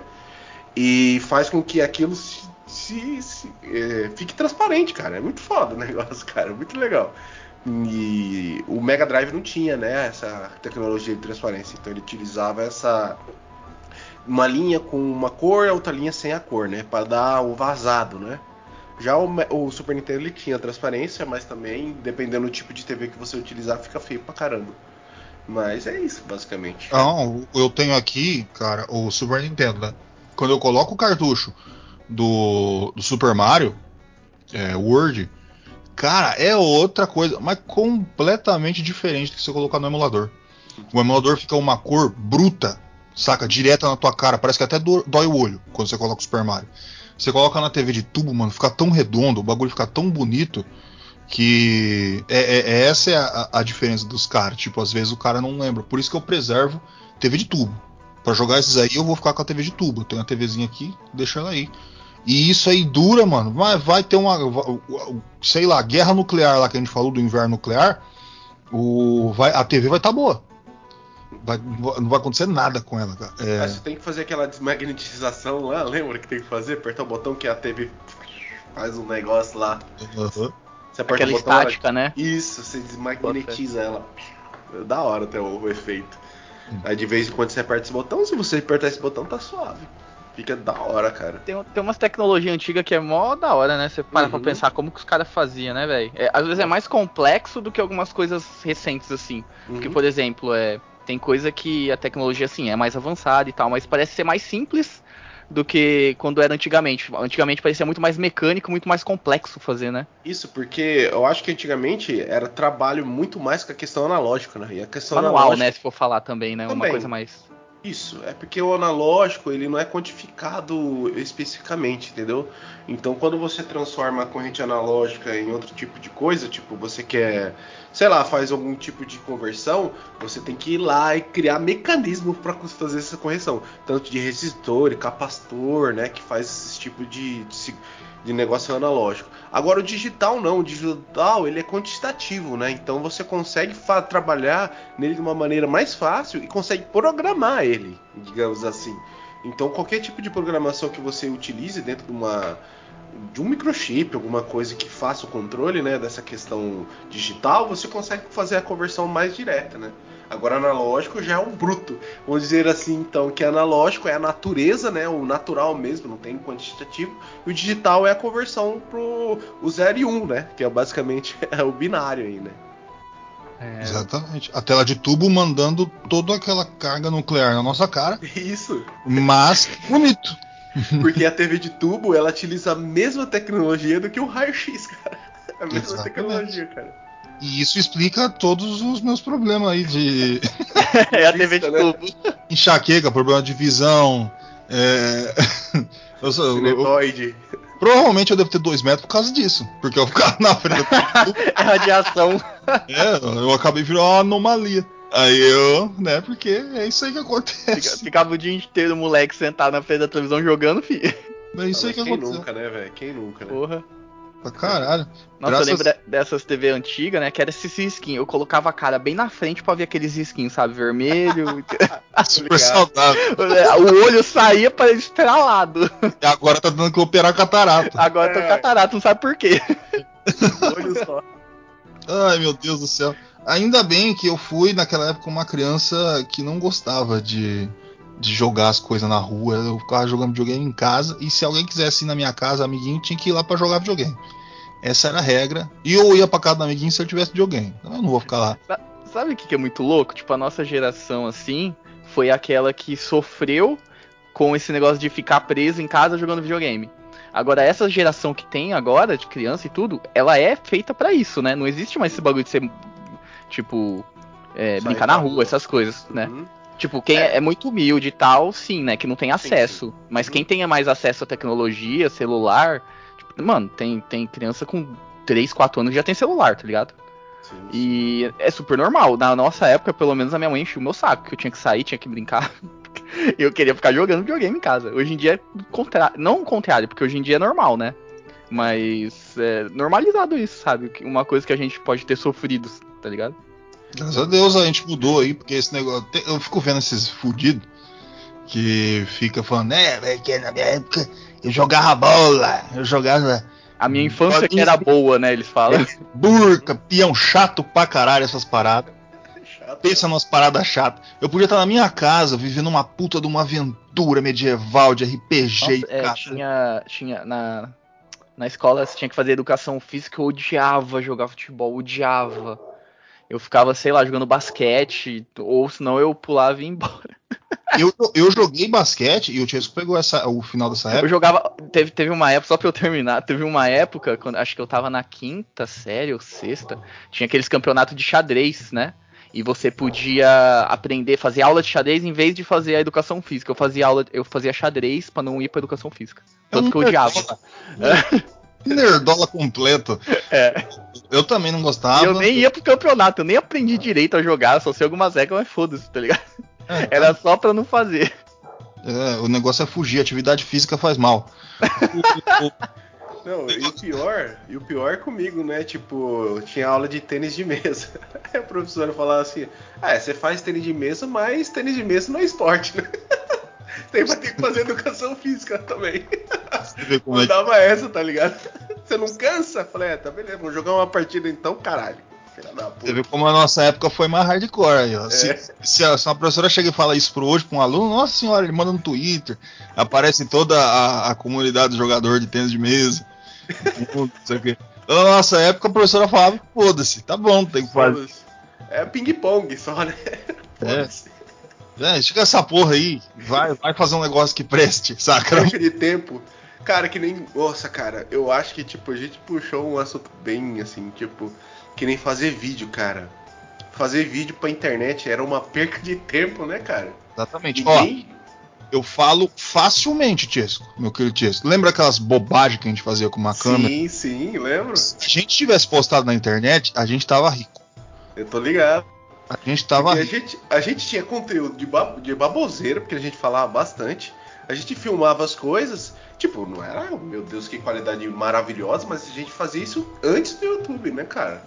E faz com que aquilo se, se, se é, fique transparente, cara. É muito foda o negócio, cara. É muito legal. E o Mega Drive não tinha, né? Essa tecnologia de transparência. Então ele utilizava essa. Uma linha com uma cor e outra linha sem a cor, né? Para dar o vazado, né? Já o, o, Super Nintendo ele tinha transparência, mas também, dependendo do tipo de TV que você utilizar, fica feio pra caramba. Mas é isso, basicamente. Não, eu tenho aqui, cara, o Super Nintendo, né? Quando eu coloco o cartucho do, do Super Mario, é, Word, cara, é outra coisa, mas completamente diferente do que você colocar no emulador. O emulador fica uma cor bruta, saca? Direta na tua cara, parece que até dói o olho quando você coloca o Super Mario. Você coloca na TV de tubo, mano, fica tão redondo, o bagulho fica tão bonito que é, é, é essa é a, a, diferença dos caras. Tipo, às vezes o cara não lembra. Por isso que eu preservo TV de tubo. Para jogar esses aí, eu vou ficar com a TV de tubo. Eu tenho a TVzinha aqui, deixa ela aí. E isso aí dura, mano. Vai, vai ter uma. Sei lá, guerra nuclear lá que a gente falou do inverno nuclear. O, vai, a TV vai estar tá boa. Vai, não vai acontecer nada com ela, cara. É... Mas você tem que fazer aquela desmagnetização lá, lembra que tem que fazer? Apertar o botão que a TV faz um negócio lá. Uhum. Você aperta aquela o botão. Estática, ela... né? Isso, você desmagnetiza ela. É da hora até o, o efeito. Hum. Aí de vez em quando você aperta esse botão, se você apertar esse botão, tá suave. Fica da hora, cara. Tem, tem umas tecnologias antigas que é mó da hora, né? Você para uhum. pra pensar como que os caras faziam, né, velho? É, às vezes é mais complexo do que algumas coisas recentes, assim. Uhum. Porque, por exemplo, é tem coisa que a tecnologia, assim, é mais avançada e tal, mas parece ser mais simples do que quando era antigamente. Antigamente parecia muito mais mecânico, muito mais complexo fazer, né? Isso, porque eu acho que antigamente era trabalho muito mais com a questão analógica, né? E a questão Manual, analógica... né? Se for falar também, né? Também. Uma coisa mais. Isso, é porque o analógico ele não é quantificado especificamente, entendeu? Então quando você transforma a corrente analógica em outro tipo de coisa, tipo você quer, sei lá, faz algum tipo de conversão, você tem que ir lá e criar mecanismos para fazer essa correção, tanto de resistor, capacitor, né, que faz esse tipo de, de de negócio analógico. Agora o digital não, o digital ele é quantitativo, né? Então você consegue trabalhar nele de uma maneira mais fácil e consegue programar ele, digamos assim. Então qualquer tipo de programação que você utilize dentro de uma de um microchip, alguma coisa que faça o controle, né, dessa questão digital, você consegue fazer a conversão mais direta, né? Agora analógico já é um bruto. Vamos dizer assim, então, que analógico é a natureza, né? O natural mesmo, não tem quantitativo. E o digital é a conversão pro o 0 e 1, um, né? Que é basicamente é o binário aí, né? É... Exatamente. A tela de tubo mandando toda aquela carga nuclear na nossa cara. Isso. Mas bonito. Porque a TV de tubo, ela utiliza a mesma tecnologia do que o raio-x, cara. A mesma Exatamente. tecnologia, cara. E isso explica todos os meus problemas aí de. é a TV de tubo. Enxaqueca, problema de visão. É... eu sou, eu, provavelmente eu devo ter dois metros por causa disso. Porque eu ficava na frente do É radiação. É, eu acabei virando uma anomalia. Aí eu, né, porque é isso aí que acontece. Ficava o dia inteiro o moleque sentado na frente da televisão jogando, filho. É isso ah, aí que quem acontece. Quem nunca, né, velho? Quem nunca, né? Porra. Pra caralho. Nossa, Graças... eu lembro dessas TV antigas, né? Que era esse skin. Eu colocava a cara bem na frente pra ver aqueles skins, sabe? Vermelho. Super saudável. O olho saía para estralado. E agora tá dando que operar catarata. Agora é. tô catarata, não sabe por quê. olho só. Ai, meu Deus do céu. Ainda bem que eu fui naquela época uma criança que não gostava de de jogar as coisas na rua. Eu ficava jogando videogame em casa. E se alguém quisesse ir na minha casa, amiguinho, tinha que ir lá para jogar videogame. Essa era a regra. E eu ia pra casa do amiguinho se eu tivesse videogame. Então eu não vou ficar lá. Sabe o que é muito louco? Tipo, a nossa geração, assim, foi aquela que sofreu com esse negócio de ficar preso em casa jogando videogame. Agora, essa geração que tem agora, de criança e tudo, ela é feita para isso, né? Não existe mais esse bagulho de ser, tipo, é, brincar na rua, essas coisas, né? Uhum. Tipo, quem é. é muito humilde e tal, sim, né? Que não tem acesso. sim. Mas Uhum. quem tenha mais acesso à tecnologia, celular. tipo, mano, tem, tem criança com 3, 4 anos que já tem celular, tá ligado? Sim. E é super normal. Na nossa época, pelo menos a minha mãe enchia o meu saco, que eu tinha que sair, tinha que brincar. Eu queria ficar jogando videogame em casa. Hoje em dia é contrário. Não o contrário, porque hoje em dia é normal, né? Mas é normalizado isso, sabe? Uma coisa que a gente pode ter sofrido, tá ligado? Graças a Deus a gente mudou aí, porque esse negócio. Eu fico vendo esses fudidos que fica falando, né, velho, que na minha época eu jogava bola, eu jogava A minha infância que era boa, né? Eles falam. burca, peão chato pra caralho essas paradas. Pensa nas paradas chatas. Eu podia estar na minha casa vivendo uma puta de uma aventura medieval de RPG e Nossa, é, cara. tinha, tinha na, na escola você tinha que fazer educação física, eu odiava jogar futebol, odiava. Eu ficava, sei lá, jogando basquete, ou senão eu pulava e ia embora. Eu, eu joguei basquete e o Chesco pegou essa, o final dessa Eu época. jogava. Teve, teve uma época, só pra eu terminar, teve uma época, quando, acho que eu tava na quinta série ou sexta, tinha aqueles campeonatos de xadrez, né? E você podia aprender, fazer aula de xadrez em vez de fazer a educação física. Eu fazia aula, eu fazia xadrez pra não ir pra educação física. Tanto um que eu odiava. nerdola- Nerdola completo. É. Eu também não gostava. Eu nem ia pro campeonato, eu nem aprendi direito a jogar, só sei algumas regras, mas foda-se, tá ligado? É, Era só pra não fazer. é, o negócio é fugir, atividade física faz mal. O- o- Não, e o pior, e o pior comigo, né? Tipo, tinha aula de tênis de mesa. Aí a professora falava assim: Ah, é, você faz tênis de mesa, mas tênis de mesa não é esporte, né? Tem que fazer educação física também. Como é que- Mandava essa, tá ligado? Você não cansa? Falei, é, tá beleza, vamos jogar uma partida então, caralho. Você vê como a nossa época foi mais hardcore ó. Se, É. se a, se uma professora chega e fala isso pro hoje pra um aluno, nossa senhora, ele manda no Twitter, aparece toda a, a comunidade do jogador de tênis de mesa. Não sei o quê. Na nossa época a professora falava, foda-se, tá bom, tem que fazer. É ping-pong só, né? Foda-se. É, chega essa porra aí, vai, vai fazer um negócio que preste, saca? Perca de tempo. Cara, que nem. Nossa, cara, eu acho que, tipo, a gente puxou um assunto bem assim, tipo, que nem fazer vídeo, cara. Fazer vídeo pra internet era uma perca de tempo, né, cara? Exatamente. Ó, Ninguém. Eu falo facilmente, Tiesco, meu querido Tiesco. Lembra aquelas bobagens que a gente fazia com uma câmera? Sim, sim, lembro. Se a gente tivesse postado na internet, a gente tava rico. Eu tô ligado. A gente tava Porque a rico. gente, a gente tinha conteúdo de, ba- de baboseira, porque a gente falava bastante. A gente filmava as coisas. Tipo, não era, meu Deus, que qualidade maravilhosa, mas a gente fazia isso antes do YouTube, né, cara?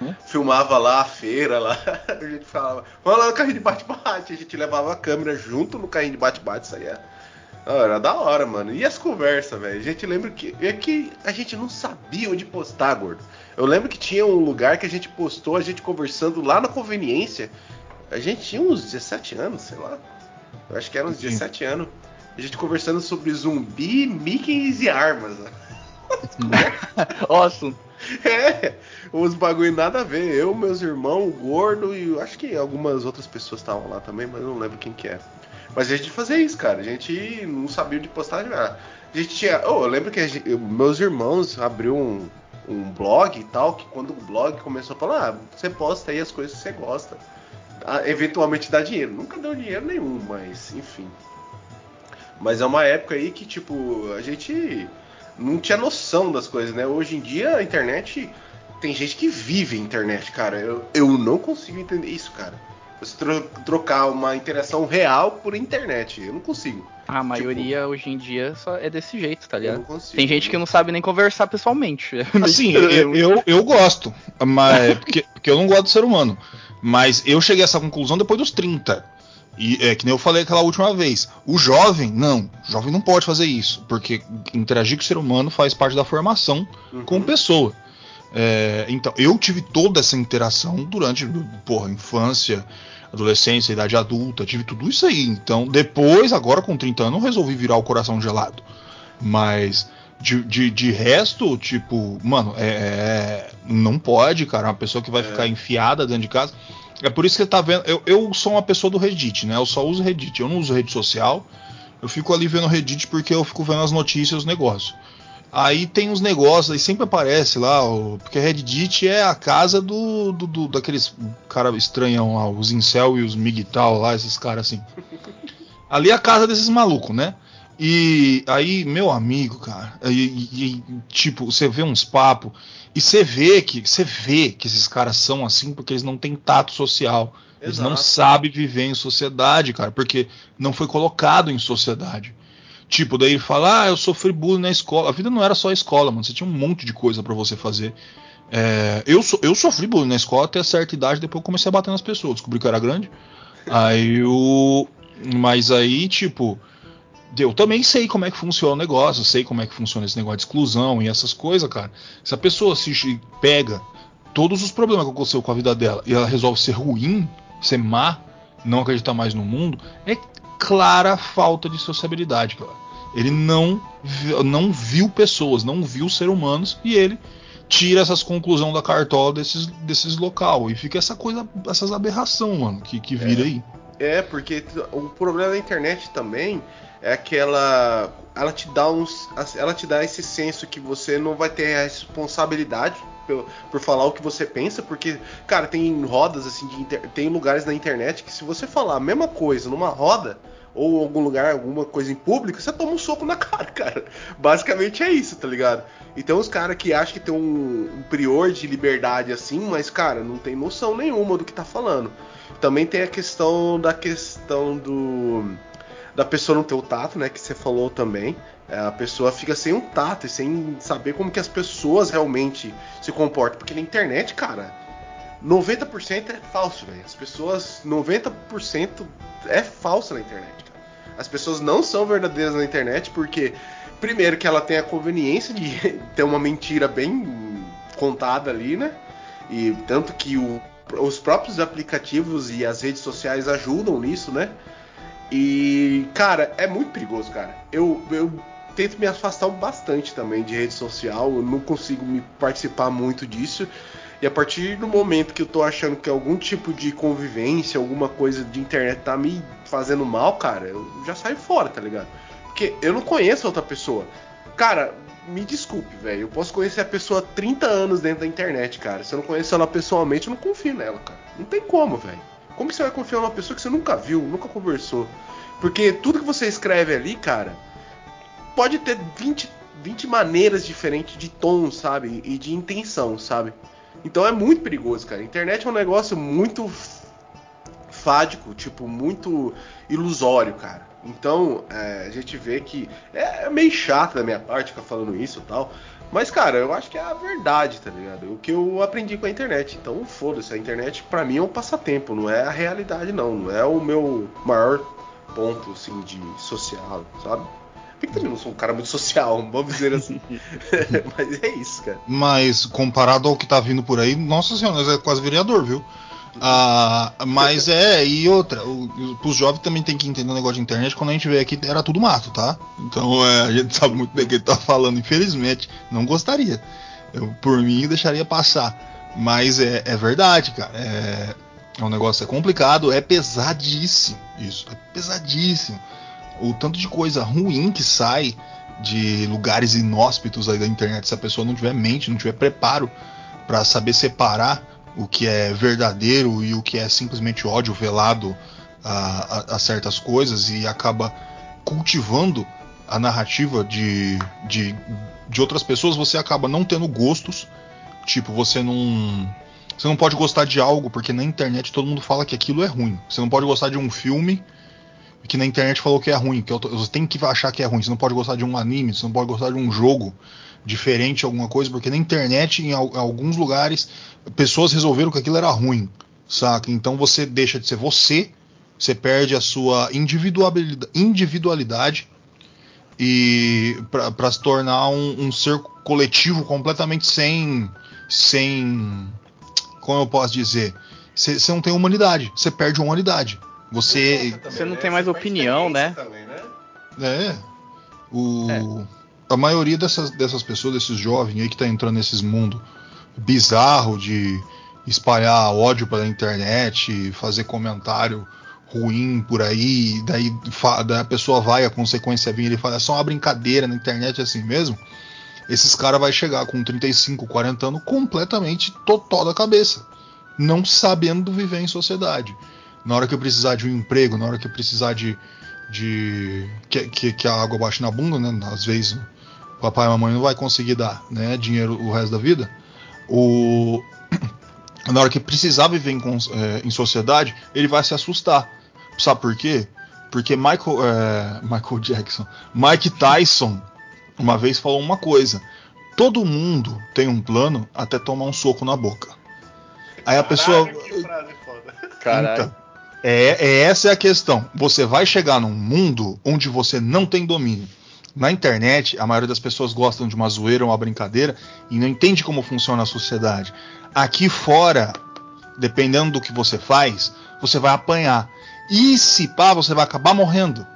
Hum. Filmava lá a feira, lá. A gente falava, vamos lá no carrinho de bate-bate. A gente levava a câmera junto no carrinho de bate-bate, isso aí é. Era da hora, mano. E as conversas, velho? A gente lembra que. É que a gente não sabia onde postar, gordo. Eu lembro que tinha um lugar que a gente postou, a gente conversando lá na conveniência. A gente tinha uns 17 anos, sei lá. Eu acho que eram uns Sim. 17 anos. A gente conversando sobre zumbi, Mickey e armas. né? Nossa, É, uns bagulho nada a ver. Eu, meus irmãos, o gordo e acho que algumas outras pessoas estavam lá também, mas não lembro quem que é. Mas a gente fazia isso, cara. A gente não sabia onde postar. ah, A gente tinha. Oh, eu lembro que gente- eu- meus irmãos abriu um, um blog e tal, que quando o blog começou a falar, ah, você posta aí as coisas que você gosta. Ah, eventualmente dá dinheiro. Nunca deu dinheiro nenhum, mas enfim. Mas é uma época aí que, tipo, a gente não tinha noção das coisas, né? Hoje em dia a internet. Tem gente que vive a internet, cara. Eu, eu não consigo entender isso, cara. Você tro- trocar uma interação real por internet. Eu não consigo. a maioria hoje em dia só é desse jeito, tá Eu ligado? não consigo. Tem gente que não sabe nem conversar pessoalmente. Assim, eu, eu, eu gosto, mas porque, porque eu não gosto do ser humano. Mas eu cheguei a essa conclusão depois dos 30. E é que nem eu falei aquela última vez. O jovem, não. O jovem não pode fazer isso. Porque interagir com o ser humano faz parte da formação Uhum. como pessoa. É, então, eu tive toda essa interação durante, porra, infância, adolescência, idade adulta, tive tudo isso aí. Então, depois, agora com 30 anos, eu resolvi virar o coração gelado. Mas, de, de, de resto, tipo, mano, é, é- não pode, cara, uma pessoa que vai É. ficar enfiada dentro de casa. É por isso que você tá vendo. Eu, eu sou uma pessoa do Reddit, né? Eu só uso Reddit, eu não uso rede social. Eu fico ali vendo Reddit porque eu fico vendo as notícias, os negócios. Aí tem uns negócios, aí sempre aparece lá, porque Reddit é a casa do, do, do daqueles cara estranhão lá, os incel e os migtal lá, esses caras assim. Ali é a casa desses malucos, né? E aí, meu amigo, cara, e, e, tipo, você vê uns papos e você vê que você vê que esses caras são assim porque eles não têm tato social. Eles não sabem viver em sociedade, cara, porque não foi colocado em sociedade. Tipo, daí ele fala, ah, eu sofri bullying na escola. A vida não era só a escola, mano. Você tinha um monte de coisa para você fazer. É, eu, so, eu sofri bullying na escola até certa idade, depois eu comecei a bater nas pessoas. Descobri que eu era grande. Aí eu. Mas aí, tipo, eu também sei como é que funciona o negócio, sei como é que funciona esse negócio de exclusão e essas coisas, cara. Se a pessoa se pega todos os problemas que aconteceu com a vida dela e ela resolve ser ruim, ser má, não acreditar mais no mundo, é clara falta de sociabilidade, cara. Ele não, não viu pessoas, não viu seres humanos e ele tira essas conclusões da cartola desses, desses local. E fica essa coisa, essas aberração, mano, que, que vira é. aí. É, porque o problema da internet também é aquela ela te dá uns ela te dá esse senso que você não vai ter a responsabilidade por, por falar o que você pensa, porque cara, tem rodas assim inter, tem lugares na internet que se você falar a mesma coisa numa roda ou algum lugar, alguma coisa em público, você toma um soco na cara, cara. Basicamente é isso, tá ligado? Então os caras que acham que tem um, um prior de liberdade assim, mas cara, não tem noção nenhuma do que tá falando. Também tem a questão da questão do da pessoa não ter o tato, né? Que você falou também. É, a pessoa fica sem um tato e sem saber como que as pessoas realmente se comportam. Porque na internet, cara, 90% é falso, velho. As pessoas. 90% é falso na internet, cara. As pessoas não são verdadeiras na internet porque, primeiro, que ela tem a conveniência de ter uma mentira bem contada ali, né? E tanto que o, os próprios aplicativos e as redes sociais ajudam nisso, né? E, cara, é muito perigoso, cara. Eu, eu tento me afastar bastante também de rede social, eu não consigo me participar muito disso. E a partir do momento que eu tô achando que algum tipo de convivência, alguma coisa de internet tá me fazendo mal, cara, eu já saio fora, tá ligado? Porque eu não conheço outra pessoa. Cara, me desculpe, velho. Eu posso conhecer a pessoa há 30 anos dentro da internet, cara. Se eu não conheço ela pessoalmente, eu não confio nela, cara. Não tem como, velho. Como você vai confiar numa pessoa que você nunca viu, nunca conversou? Porque tudo que você escreve ali, cara, pode ter 20, 20 maneiras diferentes de tom, sabe? E de intenção, sabe? Então é muito perigoso, cara. A internet é um negócio muito fádico, tipo, muito ilusório, cara. Então, é, a gente vê que é meio chato da minha parte ficar falando isso e tal. Mas, cara, eu acho que é a verdade, tá ligado? O que eu aprendi com a internet. Então, foda-se, a internet pra mim é um passatempo, não é a realidade, não. Não é o meu maior ponto, assim, de social, sabe? Porque também não sou um cara muito social, vamos dizer assim. Mas é isso, cara. Mas comparado ao que tá vindo por aí, nossa senhora, nós é quase vereador, viu? Ah, mas é, e outra, o, os jovens também tem que entender o negócio de internet. Quando a gente veio aqui, era tudo mato, tá? Então é, a gente sabe muito bem o que ele tá falando. Infelizmente, não gostaria. Eu, por mim, deixaria passar. Mas é, é verdade, cara. É, é um negócio é complicado, é pesadíssimo. Isso, é pesadíssimo. O tanto de coisa ruim que sai de lugares inóspitos aí da internet, se a pessoa não tiver mente, não tiver preparo para saber separar o que é verdadeiro e o que é simplesmente ódio velado a, a, a certas coisas e acaba cultivando a narrativa de, de, de outras pessoas, você acaba não tendo gostos. Tipo, você não. Você não pode gostar de algo porque na internet todo mundo fala que aquilo é ruim. Você não pode gostar de um filme que na internet falou que é ruim. Que você tem que achar que é ruim. Você não pode gostar de um anime, você não pode gostar de um jogo diferente, alguma coisa, porque na internet, em alguns lugares, pessoas resolveram que aquilo era ruim, saca? Então você deixa de ser você, você perde a sua individualidade, individualidade e para se tornar um, um, ser coletivo completamente sem, sem, como eu posso dizer, você não tem humanidade, você perde a humanidade. Você, você não tem mais opinião, né? Também, né? É. O é a maioria dessas, dessas pessoas, desses jovens aí que tá entrando nesses mundo bizarro de espalhar ódio pela internet, fazer comentário ruim por aí, daí, daí a pessoa vai, a consequência vem, ele fala, é só uma brincadeira na internet é assim mesmo. esses caras vai chegar com 35, 40 anos completamente totó da cabeça, não sabendo viver em sociedade. Na hora que eu precisar de um emprego, na hora que eu precisar de. de que, que, que a água baixe na bunda, né? Às vezes papai e mamãe não vai conseguir dar né, dinheiro o resto da vida. O, na hora que precisar viver em, é, em sociedade, ele vai se assustar. Sabe por quê? Porque Michael, é, Michael Jackson, Mike Tyson, uma vez falou uma coisa: todo mundo tem um plano até tomar um soco na boca. Aí a pessoa. Que frase foda. Caralho. Então, é, é, essa é a questão. Você vai chegar num mundo onde você não tem domínio. Na internet, a maioria das pessoas gostam de uma zoeira, uma brincadeira e não entende como funciona a sociedade. Aqui fora, dependendo do que você faz, você vai apanhar. E se pá, você vai acabar morrendo.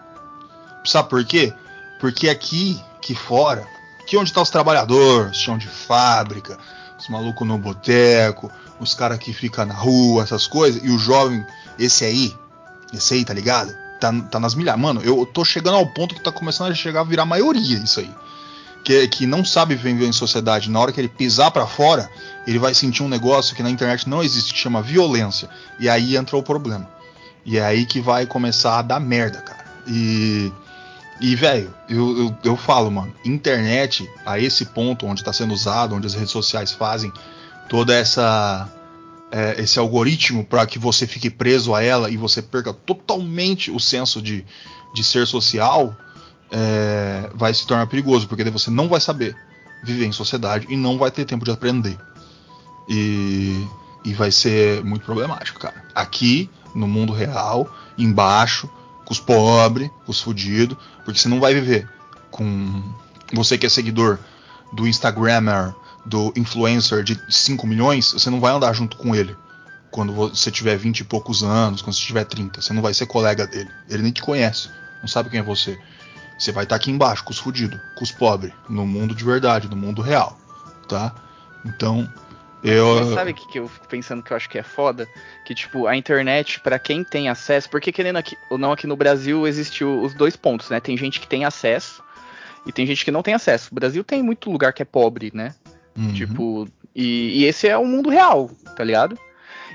Sabe por quê? Porque aqui, aqui fora, aqui onde tá os trabalhadores, chão de fábrica, os malucos no boteco, os caras que ficam na rua, essas coisas, e o jovem, esse aí, esse aí, tá ligado? Tá, tá nas milhares. Mano, eu tô chegando ao ponto que tá começando a chegar a virar maioria isso aí. Que, que não sabe viver em sociedade. Na hora que ele pisar para fora, ele vai sentir um negócio que na internet não existe, que chama violência. E aí entra o problema. E é aí que vai começar a dar merda, cara. E. E, velho, eu, eu, eu, falo, mano, internet, a esse ponto onde está sendo usado, onde as redes sociais fazem toda essa é, esse algoritmo para que você fique preso a ela e você perca totalmente o senso de, de ser social, é, vai se tornar perigoso, porque daí você não vai saber viver em sociedade e não vai ter tempo de aprender. E, e vai ser muito problemático, cara. Aqui, no mundo real, embaixo, com os pobres, com os fudidos, porque você não vai viver com você que é seguidor do Instagrammer do influencer de 5 milhões, você não vai andar junto com ele. Quando você tiver 20 e poucos anos, quando você tiver 30, você não vai ser colega dele. Ele nem te conhece, não sabe quem é você. Você vai estar aqui embaixo com os fudidos, com os pobres, no mundo de verdade, no mundo real, tá? Então, eu... Sabe o que, que eu fico pensando que eu acho que é foda? Que, tipo, a internet, para quem tem acesso, porque querendo aqui, ou não aqui no Brasil, existiu os dois pontos, né? Tem gente que tem acesso e tem gente que não tem acesso. O Brasil tem muito lugar que é pobre, né? Uhum. Tipo, e, e, esse é o mundo real, tá ligado?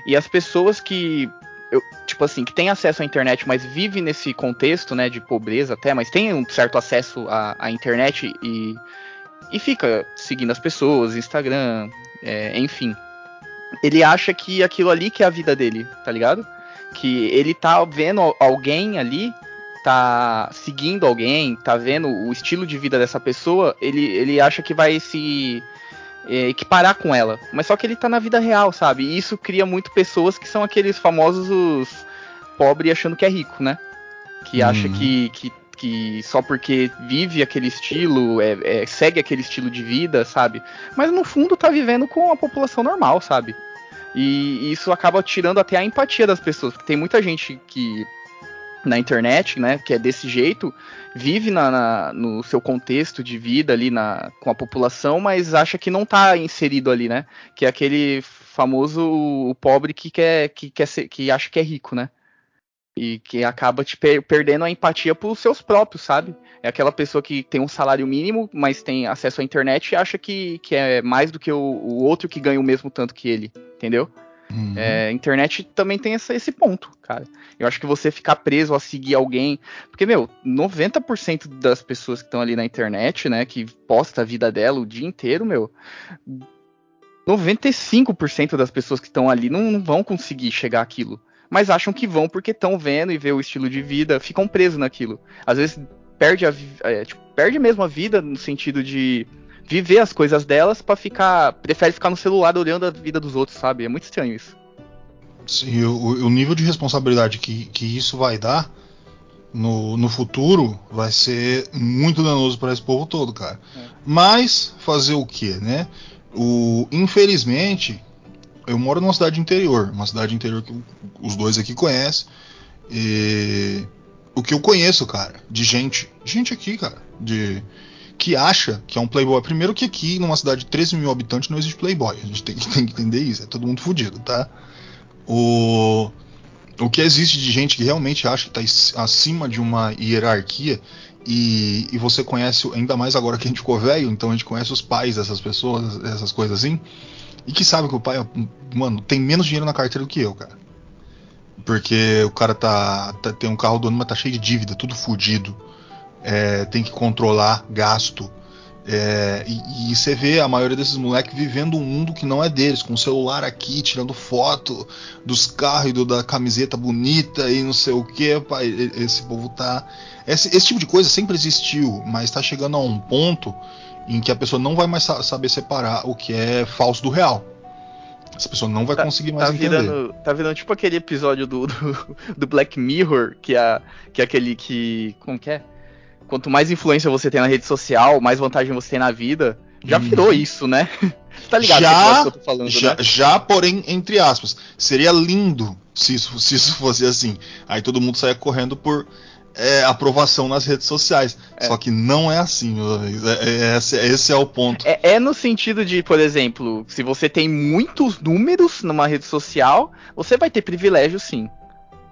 E as pessoas que, eu, tipo assim, que têm acesso à internet, mas vivem nesse contexto, né, de pobreza até, mas tem um certo acesso à, à internet e, e fica seguindo as pessoas, Instagram, é, enfim. Ele acha que aquilo ali que é a vida dele, tá ligado? Que ele tá vendo alguém ali tá seguindo alguém, tá vendo o estilo de vida dessa pessoa, ele, ele acha que vai se é, equiparar com ela. Mas só que ele tá na vida real, sabe? E isso cria muito pessoas que são aqueles famosos pobres achando que é rico, né? Que hum. acha que, que, que só porque vive aquele estilo, é, é, segue aquele estilo de vida, sabe? Mas no fundo tá vivendo com a população normal, sabe? E isso acaba tirando até a empatia das pessoas. Porque tem muita gente que na internet, né, que é desse jeito, vive na, na, no seu contexto de vida ali na, com a população, mas acha que não está inserido ali, né? Que é aquele famoso o pobre que quer, que quer ser, que acha que é rico, né? E que acaba te per perdendo a empatia por seus próprios, sabe? É aquela pessoa que tem um salário mínimo, mas tem acesso à internet e acha que, que é mais do que o, o outro que ganha o mesmo tanto que ele, entendeu? Uhum. É, internet também tem essa, esse ponto, cara. Eu acho que você ficar preso a seguir alguém. Porque, meu, 90% das pessoas que estão ali na internet, né, que posta a vida dela o dia inteiro, meu. 95% das pessoas que estão ali não, não, vão conseguir chegar àquilo. Mas acham que vão porque estão vendo e vê o estilo de vida, ficam presos naquilo. Às vezes perde, a, é, tipo, perde mesmo a vida no sentido de viver as coisas delas para ficar. Prefere ficar no celular olhando a vida dos outros, sabe? É muito estranho isso. Sim, o, o nível de responsabilidade que, que isso vai dar no, no futuro vai ser muito danoso para esse povo todo, cara. É. Mas fazer o que, né? O, infelizmente, eu moro numa cidade interior, uma cidade interior que os dois aqui conhecem. E o que eu conheço, cara, de gente, gente aqui, cara, de que acha que é um playboy. Primeiro que aqui, numa cidade de 13 mil habitantes, não existe playboy. A gente tem, tem que entender isso. É todo mundo fudido, tá? O, o que existe de gente que realmente acha que está acima de uma hierarquia E, e você conhece, ainda mais agora que a gente ficou velho, então a gente conhece os pais dessas pessoas, essas coisas assim. E que sabe que o pai, mano, tem menos dinheiro na carteira do que eu, cara. Porque o cara tá, tá tem um carro do ano, mas tá cheio de dívida, tudo fudido. É, tem que controlar gasto. É, e, e, você vê a maioria desses moleques vivendo um mundo que não é deles, com o celular aqui, tirando foto dos carros e do, da camiseta bonita e não sei o que. Esse povo tá. Esse, esse, tipo de coisa sempre existiu, mas tá chegando a um ponto em que a pessoa não vai mais saber separar o que é falso do real. Essa pessoa não vai tá, conseguir mais tá entender. Virando, tá virando tipo aquele episódio do, do, do Black Mirror, que é, que é aquele que. Como que é? Quanto mais influência você tem na rede social, mais vantagem você tem na vida. Já hum. virou isso, né? tá ligado já, que eu tô falando, já, né? já, porém, entre aspas, seria lindo se isso, se isso fosse assim. Aí todo mundo saia correndo por é, aprovação nas redes sociais. É. Só que não é assim, é, é, esse, esse, é o ponto. É, é, no sentido de, por exemplo, se você tem muitos números numa rede social, você vai ter privilégio sim.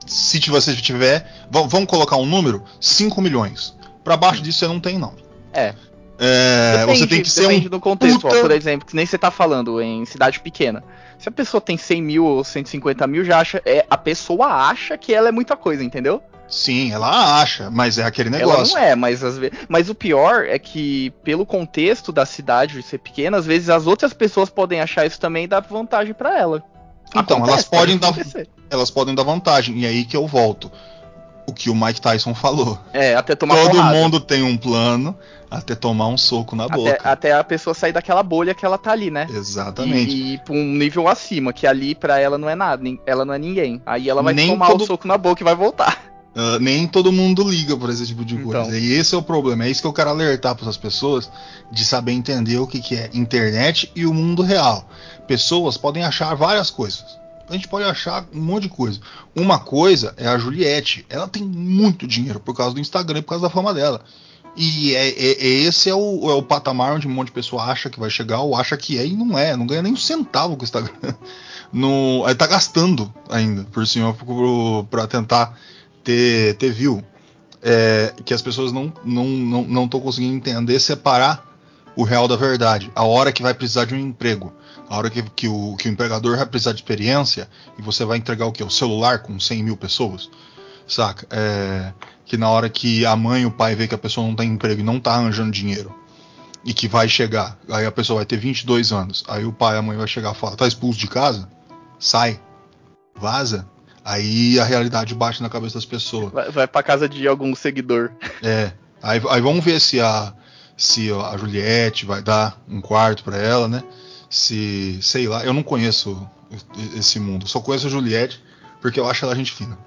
Se você tiver, vamos colocar um número, 5 milhões. Para baixo disso você não tem, não. É. é depende, você tem que ser um. do contexto, puta... ó, por exemplo, que nem você tá falando em cidade pequena. Se a pessoa tem 100 mil ou 150 mil, já acha. É, a pessoa acha que ela é muita coisa, entendeu? Sim, ela acha, mas é aquele negócio. Ela não é, mas às vezes. Mas o pior é que, pelo contexto da cidade ser pequena, às vezes as outras pessoas podem achar isso também e dar vantagem para ela. Então, Acontece, elas podem dar. Elas podem dar vantagem, e é aí que eu volto o que o Mike Tyson falou. É, até tomar Todo porrada. mundo tem um plano até tomar um soco na boca. Até, até, a pessoa sair daquela bolha que ela tá ali, né? Exatamente. E, e ir pra um nível acima, que ali para ela não é nada, ela não é ninguém. Aí ela vai Nem tomar todo... o soco na boca e vai voltar. Uh, nem todo mundo liga por esse tipo de coisa. Então. E esse é o problema. É isso que eu quero alertar para as pessoas de saber entender o que, que é internet e o mundo real. Pessoas podem achar várias coisas a gente pode achar um monte de coisa. Uma coisa é a Juliette. Ela tem muito dinheiro por causa do Instagram, por causa da fama dela. E é, é, é esse é o, é o, patamar onde um monte de pessoa acha que vai chegar ou acha que é e não é. Não ganha nem um centavo com o Instagram. No, aí tá gastando ainda por cima para tentar ter, ter view. É, que as pessoas não estão não, não, não conseguindo entender, separar o real da verdade. A hora que vai precisar de um emprego a hora que, que, o, que o empregador vai precisar de experiência e você vai entregar o que? O celular com 100 mil pessoas? Saca? É, que na hora que a mãe e o pai vê que a pessoa não tem emprego e não tá arranjando dinheiro e que vai chegar, aí a pessoa vai ter 22 anos, aí o pai e a mãe vai chegar e falar: tá expulso de casa? Sai, vaza. Aí a realidade bate na cabeça das pessoas. Vai, vai pra casa de algum seguidor. É. Aí, aí vamos ver se a, se a Juliette vai dar um quarto para ela, né? Se, sei lá, eu não conheço esse mundo, só conheço a Juliette porque eu acho ela gente fina.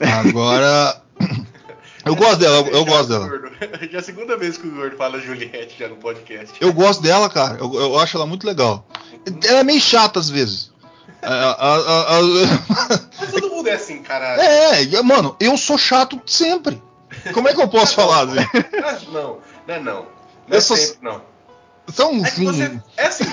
Agora, eu gosto dela, eu, eu gosto dela. Já é a segunda vez que o Gordo fala Juliette já no podcast. Eu gosto dela, cara, eu, eu acho ela muito legal. Ela é meio chata às vezes. A, Mas todo mundo é assim, caralho. É, mano, eu sou chato sempre. Como é que eu posso falar? Assim? Não, não é não. Não é eu sempre, não. Então, é, você, é assim,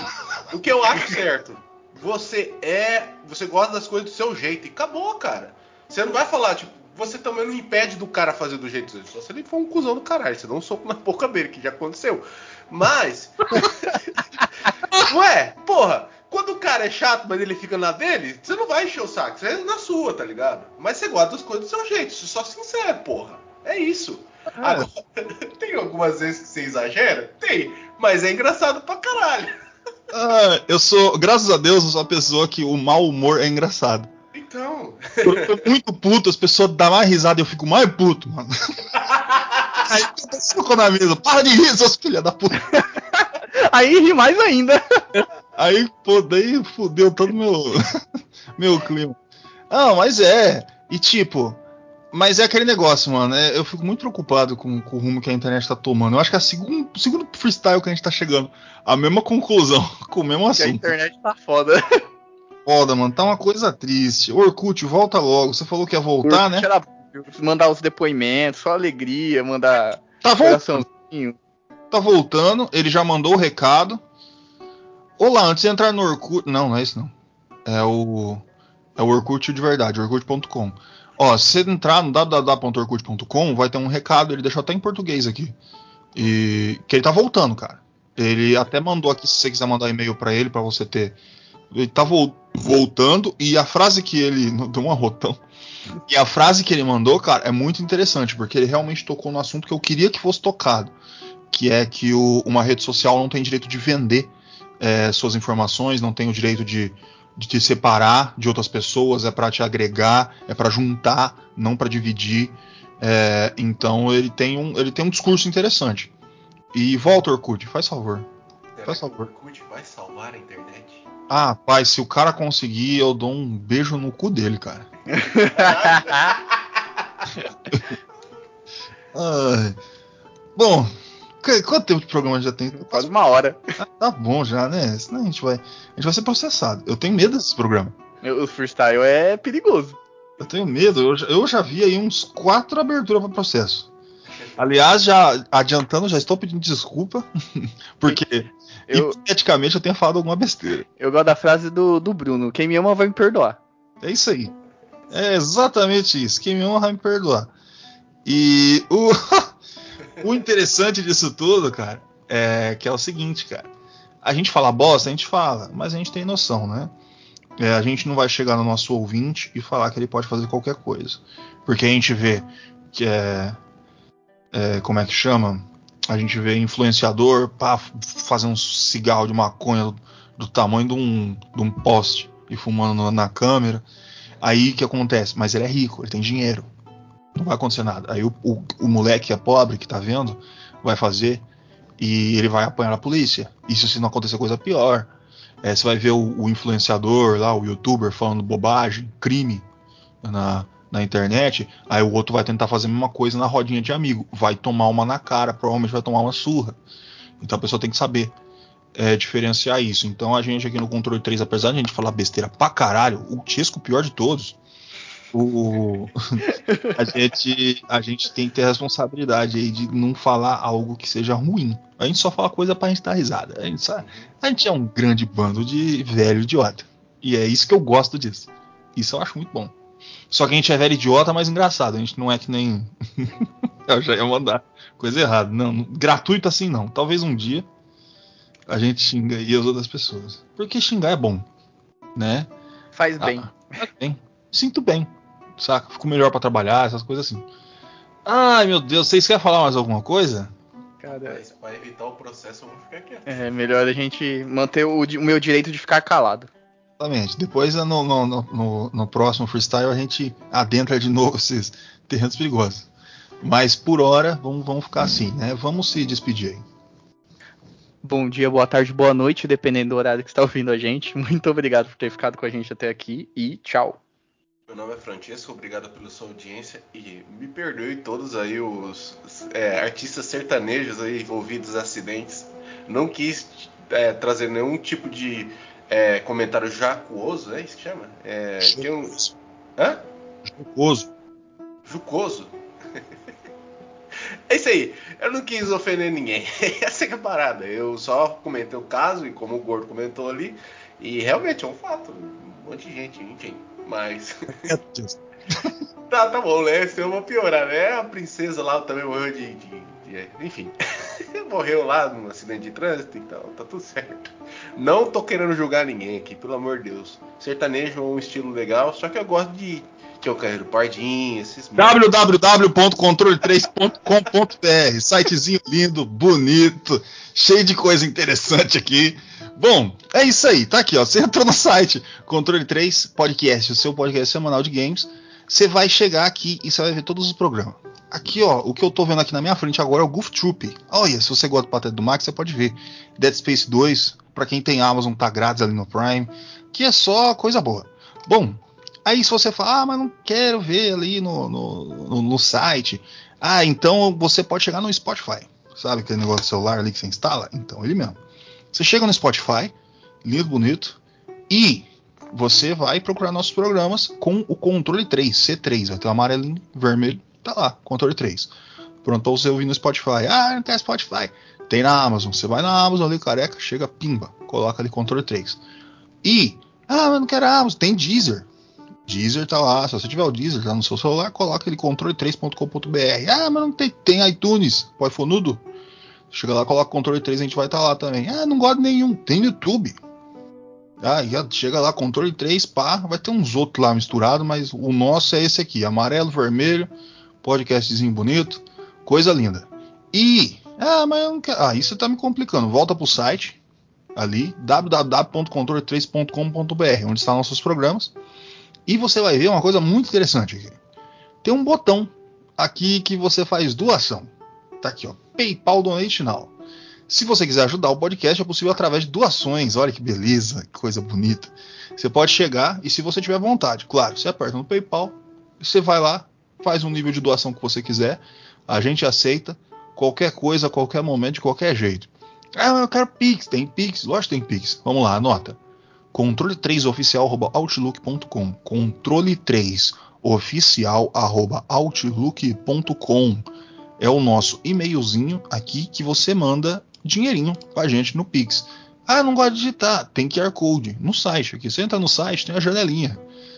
o que eu acho certo. Você é. Você gosta das coisas do seu jeito. E acabou, cara. Você não vai falar, tipo, você também não impede do cara fazer do jeito dele. Só se ele for um cuzão do caralho. Você dá um soco na boca dele, que já aconteceu. Mas. Ué, porra, quando o cara é chato, mas ele fica na dele, você não vai encher o saco. Você é na sua, tá ligado? Mas você gosta das coisas do seu jeito. Você é só sincero, porra. É isso. Agora, tem algumas vezes que você exagera? Tem. Mas é engraçado pra caralho. Ah, eu sou, graças a Deus, eu sou uma pessoa que o mau humor é engraçado. Então. Eu tô muito puto, as pessoas dão mais risada e eu fico mais puto, mano. Aí eu na mesa, para de rir, seus filha da puta. Aí ri mais ainda. Aí, pô, daí fudeu todo meu, meu clima. Não, mas é. E tipo, mas é aquele negócio, mano. É, eu fico muito preocupado com, com, o rumo que a internet tá tomando. Eu acho que é o segundo, segundo freestyle que a gente tá chegando. A mesma conclusão, com o mesmo assunto. a internet tá foda. Foda, mano. Tá uma coisa triste. Orkut, volta logo. Você falou que ia voltar, Orkut né? Era mandar os depoimentos, só alegria, mandar. Tá voltando. Tá voltando. Ele já mandou o recado. Olá, antes de entrar no Orkut. Não, não é isso não. É o. É o Orkut de verdade, orkut.com. Ó, se entrar no www.orkut.com, vai ter um recado, ele deixou até em português aqui. E que ele tá voltando, cara. Ele até mandou aqui, se você quiser mandar e-mail para ele, para você ter. Ele tá vo voltando, e a frase que ele. Deu um arrotão. E a frase que ele mandou, cara, é muito interessante, porque ele realmente tocou no assunto que eu queria que fosse tocado. Que é que o, uma rede social não tem direito de vender é, suas informações, não tem o direito de, de te separar de outras pessoas, é para te agregar, é para juntar, não para dividir. É, então ele tem, um, ele tem um discurso interessante. E volta, Orkut, faz favor. Faz favor. Orkut vai salvar a internet? Ah, pai, se o cara conseguir, eu dou um beijo no cu dele, cara. Ai. Bom, quanto tempo de programa já tem? Quase uma hora. Ah, tá bom já, né? Senão a gente vai, a gente vai ser processado. Eu tenho medo desse programa. O freestyle é perigoso. Eu tenho medo. Eu, já- eu já vi aí uns quatro aberturas para processo. Aliás, já adiantando, já estou pedindo desculpa, porque Eu, hipoteticamente eu tenho falado alguma besteira. eu gosto da frase do, do Bruno: quem me ama vai me perdoar. É isso aí. É exatamente isso. Quem me ama vai me perdoar. E o, o interessante disso tudo, cara, é que é o seguinte, cara. A gente fala bosta, a gente fala, mas a gente tem noção, né? É, a gente não vai chegar no nosso ouvinte e falar que ele pode fazer qualquer coisa. Porque a gente vê que é. é, como é que chama? A gente vê influenciador pá, fazer um cigarro de maconha do, do tamanho de um, de um poste e fumando na- câmera. Aí o que acontece? Mas ele é rico, ele tem dinheiro. Não vai acontecer nada. Aí o, o, o moleque que é pobre, que tá vendo, vai fazer e ele vai apanhar a polícia. Isso se não acontecer coisa pior. É, você vai ver o, o influenciador lá, o youtuber, falando bobagem, crime na, na internet. Aí o outro vai tentar fazer a mesma coisa na rodinha de amigo. Vai tomar uma na cara, provavelmente vai tomar uma surra. Então a pessoa tem que saber é, diferenciar isso. Então a gente aqui no controle 3, apesar de a gente falar besteira pra caralho, o Chesco, o pior de todos, o, a, gente, a gente tem que ter a responsabilidade aí de não falar algo que seja ruim. A gente só fala coisa pra gente dar risada. A gente, só- a gente é um grande bando de velho idiota. E é isso que eu gosto disso. Isso eu acho muito bom. Só que a gente é velho idiota, mas engraçado. A gente não é que nem. eu já ia mandar coisa errada. Não, não- gratuito assim não. Talvez um dia a gente xinga aí as outras pessoas. Porque xingar é bom, né? Faz bem. Ah, faz bem. Sinto bem. Saca? Fico melhor pra trabalhar, essas coisas assim. Ai, meu Deus, vocês querem falar mais alguma coisa? Cara, Mas pra evitar o processo, eu vou ficar quieto. é melhor a gente manter o, o meu direito de ficar calado. Exatamente. Depois no, no, no, no- no próximo freestyle a gente adentra de novo esses terrenos perigosos. Mas por hora, vamos, vamos ficar assim, né? Vamos se despedir aí. Bom dia, boa tarde, boa noite, dependendo do horário que você está ouvindo a gente. Muito obrigado por ter ficado com a gente até aqui e tchau. Meu nome é Francesco, obrigado pela sua audiência e me perdoe todos aí os é, artistas sertanejos aí envolvidos em acidentes. Não quis é, trazer nenhum tipo de é, comentário jacuoso, é isso que chama? É, tinha um... Hã? Jocoso. Jucoso? é isso aí, eu não quis ofender ninguém. Essa é é a parada. Eu só comentei o caso e como o Gordo comentou ali, e realmente é um fato. Um monte de gente, enfim. Mas. Tá, tá bom, né? Se eu vou piorar, né? A princesa lá também morreu de. de- de- enfim. morreu lá num acidente de trânsito e tal, tá tudo certo. Não tô querendo julgar ninguém aqui, pelo amor de Deus. Sertanejo é um estilo legal, só que eu gosto de. Que é o Carreiro Pardinho, esses. www.controle3.com.br Sitezinho lindo, bonito, cheio de coisa interessante aqui. Bom, é isso aí, tá aqui, ó. Você entrou no site Controle 3 Podcast, o seu podcast semanal de games. Você vai chegar aqui e você vai ver todos os programas. Aqui, ó, o que eu tô vendo aqui na minha frente agora é o Goof Troop. Olha, se você gosta do Pateta do Max, você pode ver. Dead Space 2, pra quem tem Amazon, tá grátis ali no Prime, que é só coisa boa. Bom, aí se você fala, ah, mas não quero ver ali no, no, no- no site. Ah, então você pode chegar no Spotify. Sabe aquele negócio do celular ali que você instala? Então, ele mesmo. Você chega no Spotify, lindo, bonito, e você vai procurar nossos programas com o controle 3, C3, vai ter um amarelinho, vermelho, tá lá, controle 3. Pronto você ouvir no Spotify. Ah, não tem Spotify. Tem na Amazon. Você vai na Amazon ali, careca, chega, pimba, coloca ali controle 3. E, ah, mas não quero a Amazon, tem Deezer. Deezer tá lá. Se você tiver o Deezer tá no seu celular, coloca ele controle3.com.br. Ah, mas não tem, tem iTunes, pode fonudo. Chega lá, coloca controle 3, a gente vai estar tá lá também. Ah, não gosto de nenhum, tem YouTube. Ah, chega lá, controle 3, pá, vai ter uns outros lá misturados, mas o nosso é esse aqui, amarelo, vermelho, podcastzinho bonito, coisa linda. E, ah, mas eu não quero, ah, isso tá me complicando. Volta pro site, ali, www.controle3.com.br, onde estão nossos programas, e você vai ver uma coisa muito interessante aqui. Tem um botão aqui que você faz doação. Tá aqui, ó, PayPal Donate Now. Se você quiser ajudar o podcast, é possível através de doações. Olha que beleza, que coisa bonita. Você pode chegar e, se você tiver vontade, claro, você aperta no PayPal, você vai lá, faz um nível de doação que você quiser, a gente aceita qualquer coisa, qualquer momento, de qualquer jeito. Ah, eu quero Pix, tem Pix, lógico que tem Pix. Vamos lá, anota. Controle3oficial@outlook.com. Controle3oficial@outlook.com é o nosso e-mailzinho aqui que você manda dinheirinho pra gente no Pix. Ah, não gosto de digitar. Tem QR Code no site aqui. Você entra no site, tem a janelinha.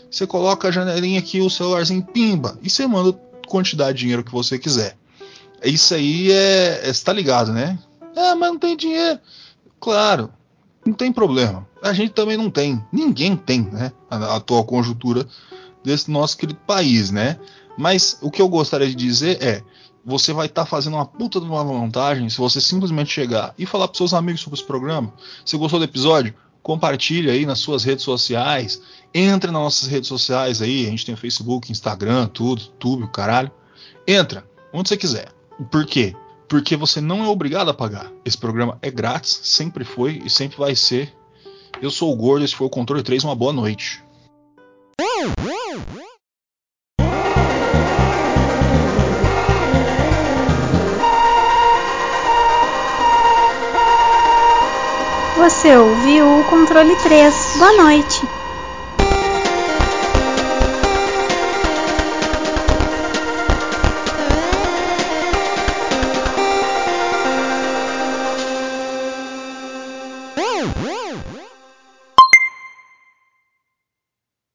Você coloca a janelinha aqui, o celularzinho pimba, e você manda quantidade de dinheiro que você quiser. Isso aí é. é tá ligado, né? Ah, mas não tem dinheiro. Claro, não tem problema. A gente também não tem. Ninguém tem, né? A, atual conjuntura desse nosso querido país, né? Mas o que eu gostaria de dizer é: você vai estar tá fazendo uma puta de uma vantagem se você simplesmente chegar e falar para seus amigos sobre esse programa. Se gostou do episódio, compartilhe aí nas suas redes sociais, entre nas nossas redes sociais aí, a gente tem Facebook, Instagram, tudo, YouTube, caralho. Entra, onde você quiser. Por quê? Porque você não é obrigado a pagar. Esse programa é grátis, sempre foi e sempre vai ser. Eu sou o Gordo, esse foi o Controle 3, uma boa noite. Você ouviu controle 3. Boa noite.